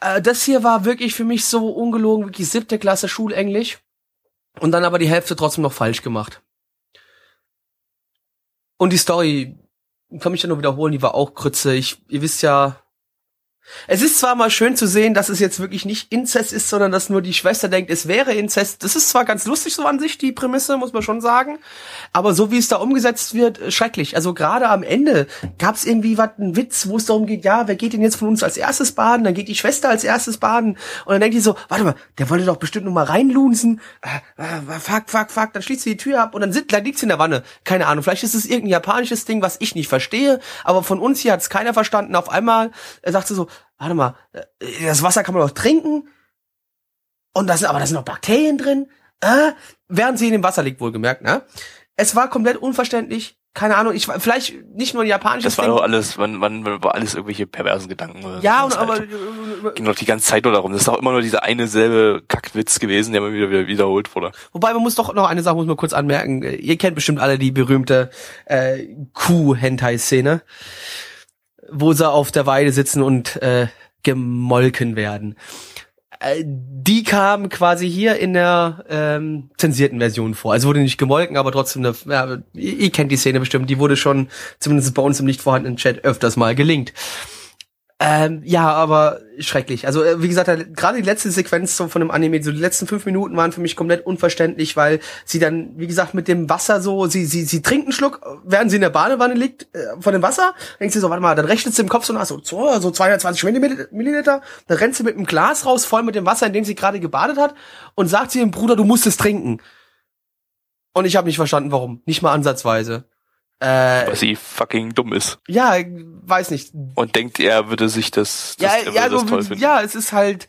Äh, das hier war wirklich für mich so ungelogen, wirklich siebte Klasse Schulenglisch. Und dann aber die Hälfte trotzdem noch falsch gemacht. Und die Story, kann mich ja nur wiederholen, die war auch Krütze. Ich, ihr wisst ja, es ist zwar mal schön zu sehen, dass es jetzt wirklich nicht Inzest ist, sondern dass nur die Schwester denkt, es wäre Inzest. Das ist zwar ganz lustig so an sich, die Prämisse, muss man schon sagen. Aber so wie es da umgesetzt wird, äh, schrecklich. Also gerade am Ende gab es irgendwie was, einen Witz, wo es darum geht, ja, wer geht denn jetzt von uns als erstes baden? Dann geht die Schwester als erstes baden. Und dann denkt die so, warte mal, der wollte doch bestimmt nur mal reinlunsen. Äh, äh, fuck, fuck, fuck. Dann schließt sie die Tür ab und dann, sit, dann liegt sie in der Wanne. Keine Ahnung, vielleicht ist es irgendein japanisches Ding, was ich nicht verstehe. Aber von uns hier hat es keiner verstanden. Auf einmal äh, sagt sie so, warte mal, äh, das Wasser kann man doch trinken. Und da sind, aber da sind noch Bakterien drin. Äh, während sie in dem Wasser liegt, wohlgemerkt, ne? Es war komplett unverständlich. Keine Ahnung, ich war vielleicht nicht nur ein japanisches Das war doch alles, man, man, war alles irgendwelche perversen Gedanken. ja, und, Das aber halt, ging doch die ganze Zeit nur darum. Das ist doch immer nur dieser eine selbe Kackwitz gewesen, der immer wieder, wieder wiederholt wurde. wobei man muss doch noch eine Sache muss man kurz anmerken. Äh, Ihr kennt bestimmt alle die berühmte äh, Kuh-Hentai-Szene, wo sie auf der Weide sitzen und äh, gemolken werden. Äh, Die kam quasi hier in der ähm, zensierten Version vor. Also wurde nicht gemolken, aber trotzdem eine, ja, ihr, kennt die Szene bestimmt, die wurde schon zumindest bei uns im nicht vorhandenen Chat öfters mal gelingt. Ähm, ja, aber schrecklich. Also äh, wie gesagt, äh, gerade die letzte Sequenz so von dem Anime, so die letzten fünf Minuten waren für mich komplett unverständlich, weil sie dann, wie gesagt, mit dem Wasser so, sie sie sie trinkt einen Schluck, während sie in der Badewanne liegt äh, von dem Wasser, denkt sie so, warte mal, dann rechnet sie im Kopf so nach so, so so 220 Milliliter, dann rennt sie mit einem Glas raus, voll mit dem Wasser, in dem sie gerade gebadet hat, und sagt zu ihrem Bruder, du musst es trinken. Und ich habe nicht verstanden, warum. Nicht mal ansatzweise. Äh, Weil sie fucking dumm ist. ja, weiß nicht. Und denkt, er würde sich das, das, Ja, er würde ja, das so, toll finden. ja, es ist halt,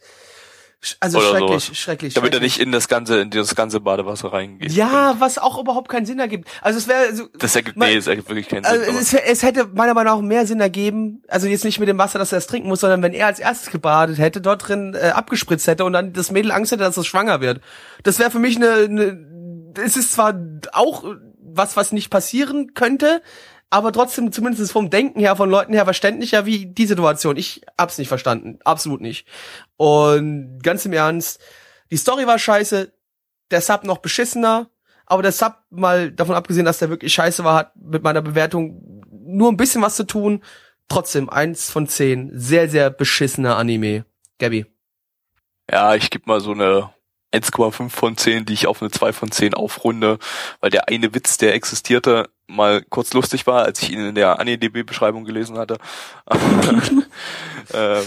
also Oder schrecklich, sowas. schrecklich. Damit er schrecklich. nicht in das ganze, in das ganze Badewasser reingeht. Ja, was auch überhaupt keinen Sinn ergibt. Also es wäre so, Das ergibt, Man- nee, das ergibt wirklich keinen also Sinn. es, es hätte meiner Meinung nach mehr Sinn ergeben, also jetzt nicht mit dem Wasser, dass er es trinken muss, sondern wenn er als erstes gebadet hätte, dort drin äh, abgespritzt hätte und dann das Mädel Angst hätte, dass es schwanger wird. Das wäre für mich eine, eine, es ist zwar auch was, was nicht passieren könnte, aber trotzdem zumindest vom Denken her, von Leuten her verständlicher wie die Situation. Ich hab's nicht verstanden, absolut nicht. Und ganz im Ernst, die Story war scheiße, der Sub noch beschissener, aber der Sub, mal davon abgesehen, dass der wirklich scheiße war, hat mit meiner Bewertung nur ein bisschen was zu tun. Trotzdem, eins von zehn. Sehr, sehr beschissener Anime. Gabby. Ja, ich gebe mal so eine 1,5 von 10, die ich auf eine 2 von 10 aufrunde, weil der eine Witz, der existierte, mal kurz lustig war, als ich ihn in der AniDB-Beschreibung gelesen hatte. [LAUGHS] ähm,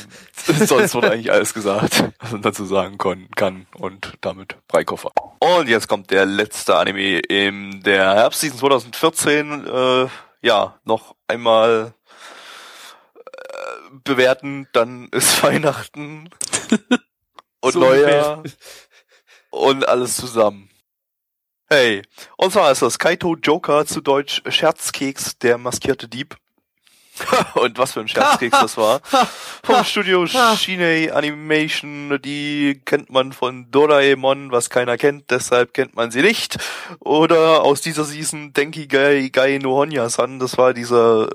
[LAUGHS] sonst wurde eigentlich alles gesagt, was man dazu sagen kon kann und damit Breikoffer. Und jetzt kommt der letzte Anime in der Herbstseason 2014. Äh, ja, noch einmal äh, bewerten, dann ist [LAUGHS] Weihnachten und So Neujahr und alles zusammen. Hey, und zwar ist das Kaito Joker zu Deutsch Scherzkeks, der maskierte Dieb. [LAUGHS] und was für ein Scherzkeks das war. [LAUGHS] Vom Studio Shinei Animation, die kennt man von Doraemon, was keiner kennt, deshalb kennt man sie nicht. Oder aus dieser Season Denki Gai Gai no Honya-san, das war dieser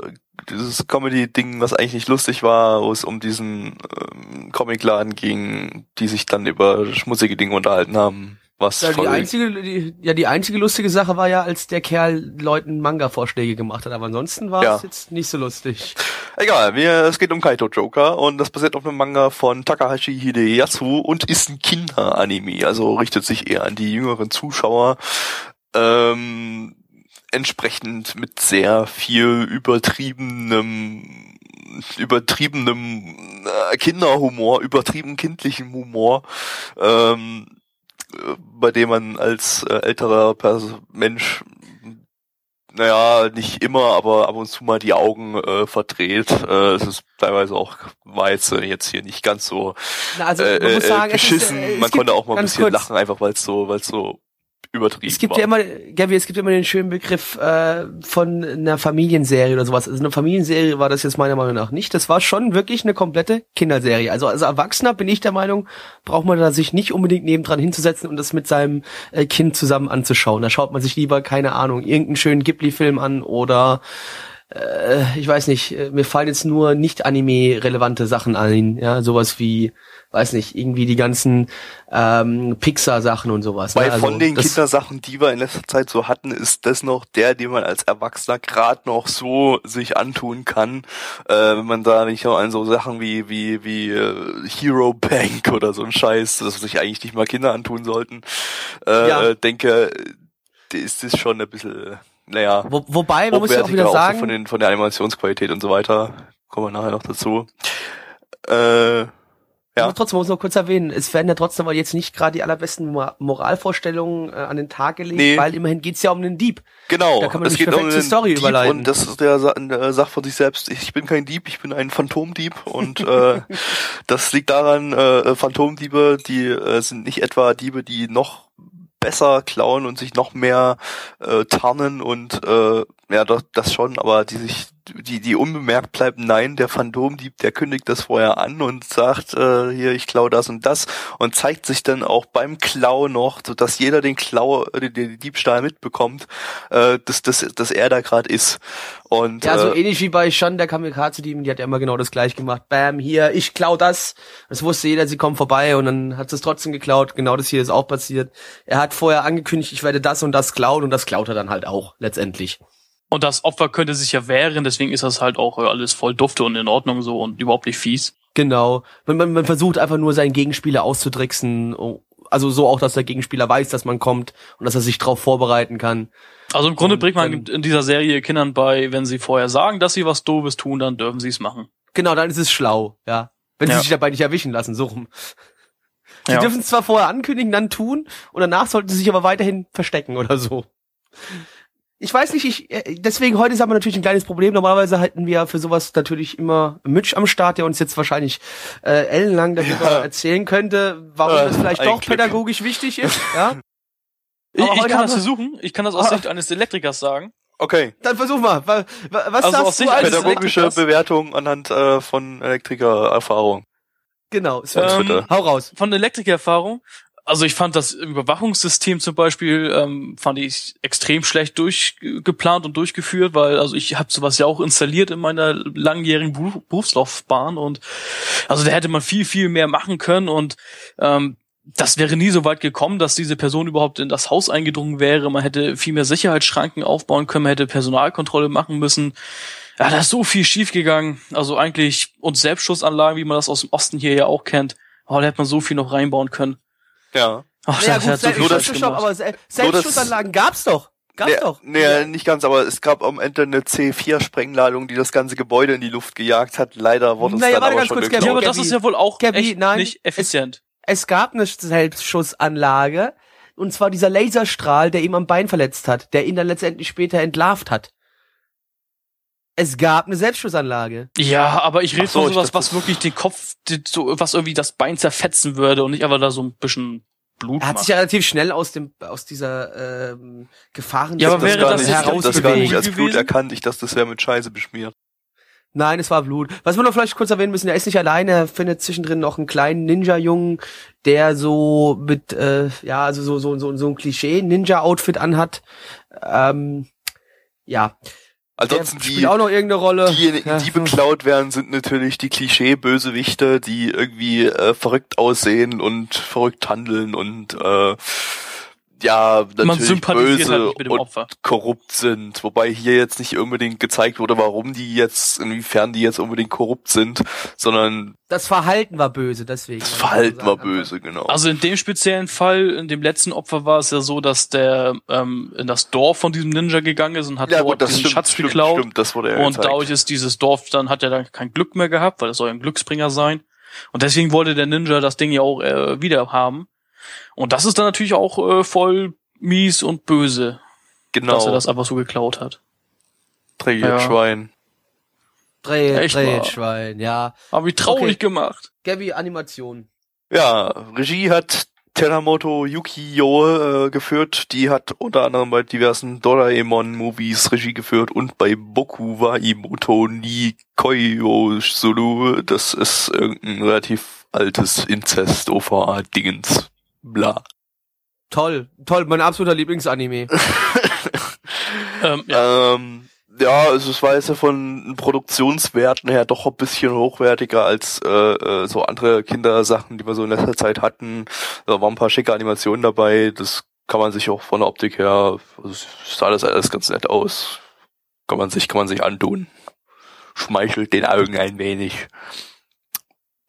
dieses Comedy-Ding, was eigentlich nicht lustig war, wo es um diesen ähm, Comicladen ging, die sich dann über schmutzige Dinge unterhalten haben. Was Ja, die einzige, die, ja, die einzige lustige Sache war ja, als der Kerl Leuten Manga-Vorschläge gemacht hat, aber ansonsten war es Ja. jetzt nicht so lustig. Egal, wir, es geht um Kaito Joker und das basiert auf einem Manga von Takahashi Hideyasu und ist ein Kinder-Anime, also richtet sich eher an die jüngeren Zuschauer. Ähm, entsprechend mit sehr viel übertriebenem übertriebenem äh, Kinderhumor, übertrieben kindlichem Humor, ähm, äh, bei dem man als äh, älterer Mensch naja, nicht immer, aber ab und zu mal die Augen äh, verdreht. Äh, es ist teilweise auch war jetzt, hier nicht ganz so Na, also, äh, sagen, es ist, beschissen. es Man konnte auch mal ein bisschen kurz, lachen, einfach weil es so, weil es so übertrieben Es gibt war. ja immer, Gabi, es gibt immer den schönen Begriff äh, von einer Familienserie oder sowas. Also eine Familienserie war das jetzt meiner Meinung nach nicht. Das war schon wirklich eine komplette Kinderserie. Also als Erwachsener bin ich der Meinung, braucht man da sich nicht unbedingt nebendran hinzusetzen und das mit seinem äh, Kind zusammen anzuschauen. Da schaut man sich lieber, keine Ahnung, irgendeinen schönen Ghibli-Film an oder äh, ich weiß nicht, äh, mir fallen jetzt nur nicht Anime-relevante Sachen ein, ja, sowas wie, weiß nicht, irgendwie die ganzen ähm, Pixar-Sachen und sowas. Weil ne? Also von den Kindersachen, die wir in letzter Zeit so hatten, ist das noch der, den man als Erwachsener gerade noch so sich antun kann, äh, wenn man da nicht noch an so Sachen wie wie wie äh, Hero Bank oder so ein Scheiß, das sich eigentlich nicht mal Kinder antun sollten, äh, Ja. äh, denke, äh, ist das schon ein bisschen, naja, Wo, wobei, man muss ja auch wieder so sagen, von den von der Animationsqualität und so weiter. Kommen wir nachher noch dazu. Äh, ja. Muss trotzdem muss ich noch kurz erwähnen, es werden ja trotzdem mal jetzt nicht gerade die allerbesten Mor- Moralvorstellungen äh, an den Tag gelegt, Nee. weil immerhin geht's ja um den Dieb. Genau, Da kann man es geht um den Story Dieb überleiten. und das ist der, der sagt von sich selbst, ich bin kein Dieb, ich bin ein Phantomdieb und äh, [LAUGHS] das liegt daran, äh, Phantomdiebe, die äh, sind nicht etwa Diebe, die noch besser klauen und sich noch mehr äh, tarnen und äh, ja, das, das schon, aber die sich, die, die unbemerkt bleiben, nein, der Phantomdieb, der kündigt das vorher an und sagt, äh, hier, ich klau das und das und zeigt sich dann auch beim Klau noch, so dass jeder den Klau, äh, den, den Diebstahl mitbekommt, äh, dass, dass, dass er da gerade ist. Und Ja, so äh, ähnlich wie bei Shan, der Kamikaze-Dieben, die hat ja immer genau das gleich gemacht. Bam, hier, ich klau das. Das wusste jeder, sie kommen vorbei und dann hat sie es trotzdem geklaut. Genau das hier ist auch passiert. Er hat vorher angekündigt, ich werde das und das klauen und das klaut er dann halt auch, letztendlich. Und das Opfer könnte sich ja wehren, deswegen ist das halt auch äh, alles voll dufte und in Ordnung so und überhaupt nicht fies. Genau. Man, man, man versucht einfach nur seinen Gegenspieler auszutricksen. oh, Also so auch, dass der Gegenspieler weiß, dass man kommt und dass er sich drauf vorbereiten kann. Also im Grunde Und bringt man in dieser Serie Kindern bei, wenn sie vorher sagen, dass sie was Doofes tun, dann dürfen sie es machen. Genau, dann ist es schlau, ja. Wenn sie Ja. sich dabei nicht erwischen lassen, so rum. Sie Ja. dürfen es zwar vorher ankündigen, dann tun und danach sollten sie sich aber weiterhin verstecken oder so. Ich weiß nicht, ich äh, deswegen heute haben wir natürlich ein kleines Problem. Normalerweise halten wir für sowas natürlich immer Mitch am Start, der uns jetzt wahrscheinlich äh, ellenlang darüber Ja. erzählen könnte, warum Äh, das vielleicht doch Glück. pädagogisch wichtig ist. [LAUGHS] Ja? Ich, Aber ich kann das versuchen. Ich kann das aus Ah. Sicht eines Elektrikers sagen. Okay. Dann versuch mal. Wa- wa- Was Also sagst aus du Sicht als eines Pädagogische Elektrikers? Bewertung anhand äh, von Elektriker-Erfahrung. Genau, Sven, Ähm, hau raus. Von der Elektrikererfahrung. Also ich fand das Überwachungssystem zum Beispiel ähm, fand ich extrem schlecht durchgeplant und durchgeführt, weil also ich habe sowas ja auch installiert in meiner langjährigen Beruf Berufslaufbahn und also da hätte man viel viel mehr machen können und ähm, das wäre nie so weit gekommen, dass diese Person überhaupt in das Haus eingedrungen wäre. Man hätte viel mehr Sicherheitsschranken aufbauen können, man hätte Personalkontrolle machen müssen. Ja, da ist so viel schiefgegangen. Also eigentlich und Selbstschussanlagen, wie man das aus dem Osten hier ja auch kennt. Oh, da hätte man so viel noch reinbauen können. Ja. Ach, Ja das gut, hat so gemacht. aber Se- Selbstschussanlagen gab's doch. Gab's Nee, doch. nee, nicht ganz, aber es gab am Ende eine C4-Sprengladung, die das ganze Gebäude in die Luft gejagt hat. Leider wurde es Naja, dann warte aber ganz schon kurz, geklaut. Ja, aber Gabi, das ist ja wohl auch Gabi, echt nein, nicht effizient. Es gab eine Selbstschussanlage, und zwar dieser Laserstrahl, der ihm am Bein verletzt hat, der ihn dann letztendlich später entlarvt hat. Es gab eine Selbstschussanlage. Ja, aber ich rede so, von sowas, was das- wirklich den Kopf, so, was irgendwie das Bein zerfetzen würde und nicht einfach da so ein bisschen Blut Er hat macht. sich ja relativ schnell aus dem aus dieser ähm, Gefahren Ja, aber das wäre gar das nicht, hab das gar herausbewegt. nicht als Blut gewesen? erkannt. Ich dachte, das wäre mit Scheiße beschmiert. Nein, es war Blut. Was wir noch vielleicht kurz erwähnen müssen, er ist nicht alleine, er findet zwischendrin noch einen kleinen Ninja-Jungen, der so mit, äh, ja, also so, so, so, so ein Klischee-Ninja-Outfit anhat. Ähm, ja. Ansonsten die, auch noch irgendeine Rolle. diejenigen, die beklaut werden, sind natürlich die Klischee-Bösewichte, die irgendwie äh, verrückt aussehen und verrückt handeln und äh, ja, Man natürlich sympathisiert böse halt nicht mit dem und Opfer. korrupt sind. Wobei hier jetzt nicht unbedingt gezeigt wurde, warum die jetzt, inwiefern die jetzt unbedingt korrupt sind, sondern Das Verhalten war böse, deswegen. das Verhalten war böse, genau. Also in dem speziellen Fall, in dem letzten Opfer war es ja so, dass der ähm, in das Dorf von diesem Ninja gegangen ist und hat ja dort gut, das diesen stimmt, Schatz stimmt, geklaut. stimmt, das wurde ja Und gezeigt. dadurch ist dieses Dorf, dann hat er dann kein Glück mehr gehabt, weil das soll ja ein Glücksbringer sein. Und deswegen wollte der Ninja das Ding ja auch äh, wieder haben. Und das ist dann natürlich auch äh, voll mies und böse, genau, dass er das einfach so geklaut hat. dreckiges Ja. Schwein. Dreh, Echt dreh, wahr. Schwein, ja. Aber wie traurig Okay. gemacht. Gabby, Animation. Ja, Regie hat Tenamoto Yukiyo äh, geführt. Die hat unter anderem bei diversen Doraemon-Movies Regie geführt und bei Boku wa Imoto ni Koyo Sulu. Das ist irgendein relativ altes Inzest-OVA-Dingens. Bla. Toll, toll, mein absoluter Lieblingsanime. [LAUGHS] Ähm, ja. Ähm, ja, also es war jetzt ja von den Produktionswerten her doch ein bisschen hochwertiger als äh, äh, so andere Kindersachen, die wir so in letzter Zeit hatten. Da waren ein paar schicke Animationen dabei. Das kann man sich auch von der Optik her, also es sah alles alles ganz nett aus. Kann man sich, kann man sich antun. Schmeichelt den Augen ein wenig.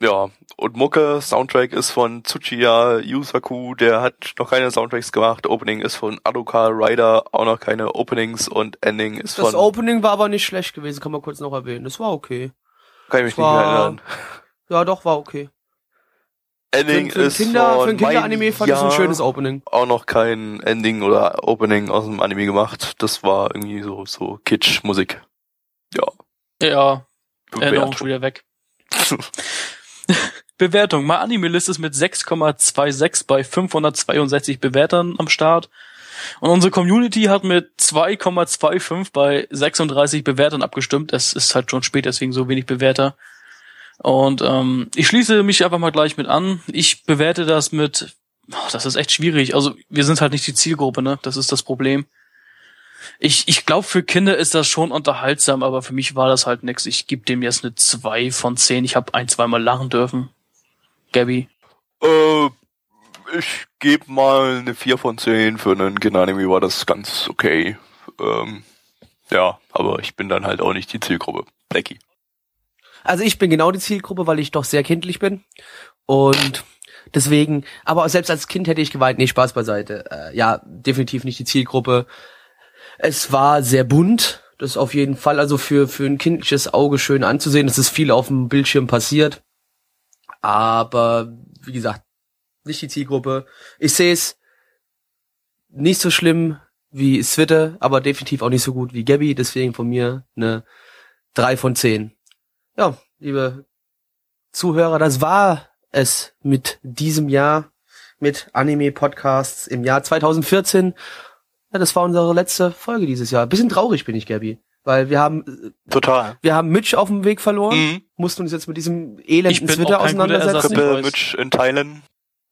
Ja, und Mucke, Soundtrack ist von Tsuchiya Yusaku, der hat noch keine Soundtracks gemacht. Opening ist von Adoka Rider, auch noch keine Openings und Ending ist Das von, Opening war aber nicht schlecht gewesen, kann man kurz noch erwähnen. Das war okay. kann ich mich nicht war- mehr erinnern. Ja, doch, war okay. Ending für, für, ist Kinder, von für ein Kinderanime fand ich ein schönes Opening. Auch noch kein Ending oder Opening aus dem Anime gemacht. Das war irgendwie so, so Kitsch-Musik. Ja. ja, Erinnerung schon wieder weg. [LAUGHS] [LAUGHS] Bewertung. Mein Anime-List ist mit 6,26 bei 562 Bewertern am Start. Und unsere Community hat mit 2,25 bei 36 Bewertern abgestimmt. Es ist halt schon spät, deswegen so wenig Bewerter. Und ähm, ich schließe mich einfach mal gleich mit an. Ich bewerte das mit, oh, das ist echt schwierig. Also wir sind halt nicht die Zielgruppe, ne? Das ist das Problem. Ich, ich glaube, für Kinder ist das schon unterhaltsam, aber für mich war das halt nix. Ich gebe dem jetzt eine 2 von 10. Ich habe ein, zweimal lachen dürfen. Gabby. Äh, ich gebe mal eine 4 von 10. Für einen Kinderanime war das ganz okay. Ähm, ja, aber ich bin dann halt auch nicht die Zielgruppe. Blackie. Also ich bin genau die Zielgruppe, weil ich doch sehr kindlich bin. Und deswegen, aber selbst als Kind hätte ich geweint. Nee, Spaß beiseite. Äh, ja, definitiv nicht die Zielgruppe. Es war sehr bunt. Das auf jeden Fall also für, für ein kindliches Auge schön anzusehen. Es ist viel auf dem Bildschirm passiert. Aber, wie gesagt, nicht die Zielgruppe. Ich sehe es nicht so schlimm wie Switte, aber definitiv auch nicht so gut wie Gabby, deswegen von mir eine 3 von 10. Ja, liebe Zuhörer, das war es mit diesem Jahr, mit Anime-Podcasts im Jahr 2014. Ja, das war unsere letzte Folge dieses Jahr. Bisschen traurig bin ich, Gabby. Weil wir haben, Total. wir haben Mitch auf dem Weg verloren, Mhm. mussten uns jetzt mit diesem Ich elenden Twitter auseinandersetzen. Weiß. Mitch in Thailand.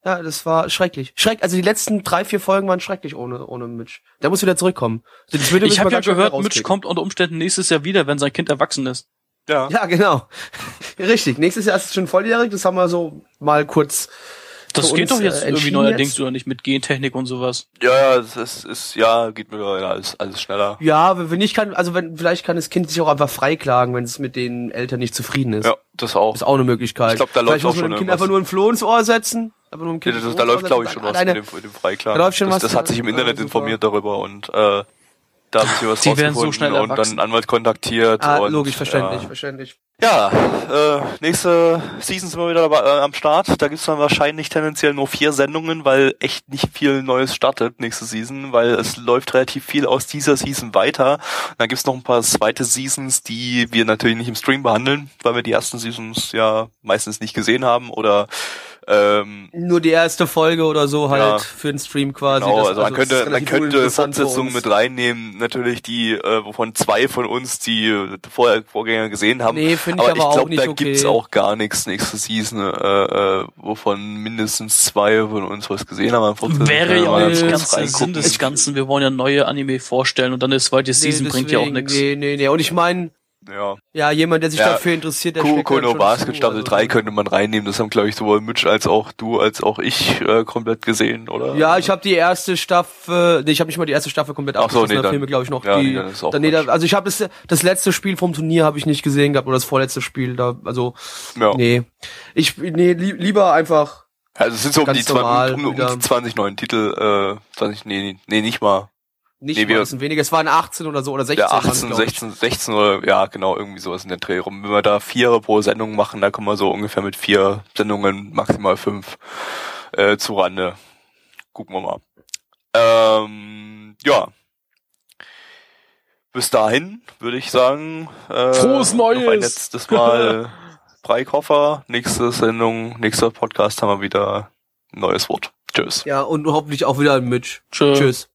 Ja, das war schrecklich. Schreck, also die letzten drei, vier Folgen waren schrecklich ohne, ohne Mitch. Der muss wieder zurückkommen. Twitter Ich habe ja gehört, Mitch kommt unter Umständen nächstes Jahr wieder, wenn sein Kind erwachsen ist. Ja. Ja, genau. [LAUGHS] Richtig. Nächstes Jahr ist es schon volljährig. Das haben wir so mal kurz. Das geht doch jetzt äh, irgendwie neuerdings jetzt. oder nicht mit Gentechnik und sowas. Ja, ja, es ist, ist, ja, geht mittlerweile alles, alles schneller. Ja, wenn nicht kann, also wenn, vielleicht kann das Kind sich auch einfach freiklagen, wenn es mit den Eltern nicht zufrieden ist. Ja, das auch. Ist auch eine Möglichkeit. Ich glaub, da vielleicht läuft muss auch man schon dem Kind irgendwas. einfach nur ein Floh ins Ohr setzen. Einfach nur ein Ja, kind das, ins da läuft, glaube ich, schon was mit dem, dem Freiklagen. Da läuft schon das, was, das hat ja. sich im Ja, Internet informiert darüber und äh, da haben sie was Die werden so schnell und dann erwachsen. einen Anwalt kontaktiert. ah, und, logisch, verständlich, Ja, verständlich. ja äh, nächste Season sind wir wieder dabei, äh, am Start. Da gibt's dann wahrscheinlich tendenziell nur vier Sendungen, weil echt nicht viel Neues startet nächste Season, weil es läuft relativ viel aus dieser Season weiter. Und dann gibt's noch ein paar zweite Seasons, die wir natürlich nicht im Stream behandeln, weil wir die ersten Seasons ja meistens nicht gesehen haben oder ähm, Nur die erste Folge oder so halt Ja. für den Stream quasi. Genau, Das- also man ist könnte, man könnte Fortsetzungen mit reinnehmen, natürlich die, äh, wovon zwei von uns die äh, vorher Vorgänger gesehen haben. Nee, finde ich aber aber ich auch glaube, nicht da okay. gibt's auch gar nichts nächste Season, äh, äh, wovon mindestens zwei von uns was gesehen haben. Wäre ja auch nicht ganz der. Sinn des Ganzen. Wir wollen ja neue Anime vorstellen und dann eine zweite Season nee, bringt ja auch deswegen, nichts. Nee, nee, nee. Und ich meine, Ja. ja, jemand, der sich Ja, dafür interessiert, der Ku- schlägt dann Kono schon Basket Staffel also. 3 könnte man reinnehmen. Das haben, glaube ich, sowohl Mitch als auch du als auch ich äh, komplett gesehen, oder? Ja, ich habe die erste Staffel, nee, ich habe nicht mal die erste Staffel komplett Ach so, abgeschlossen, nee, mir glaube ich noch ja, die nee, dann ist auch dann, nee, da, also ich habe das das letzte Spiel vom Turnier habe ich nicht gesehen gehabt oder das vorletzte Spiel da also ja. nee. Ich nee, li lieber einfach Also es sind so um die, 20, normal um, um die 20 neuen Titel, äh, 20, nee, nee, nee, nicht mal. Nicht Nee, mal wir- weniger, es waren 18 oder so oder 16 Ja, waren's, 18, glaub ich. 16, 16 oder ja, genau, irgendwie sowas in der Dreh rum. Wenn wir da vier pro Sendung machen, dann kommen wir so ungefähr mit vier Sendungen, maximal fünf, äh, zu Rande. Gucken wir mal. Ähm, ja. Bis dahin würde ich sagen, äh, Frohes noch ein Neues! letztes Mal [LAUGHS] Breikoffer. Nächste Sendung, nächster Podcast haben wir wieder ein neues Wort. Tschüss. Ja, und hoffentlich auch wieder ein Mitch. Tschö. Tschüss.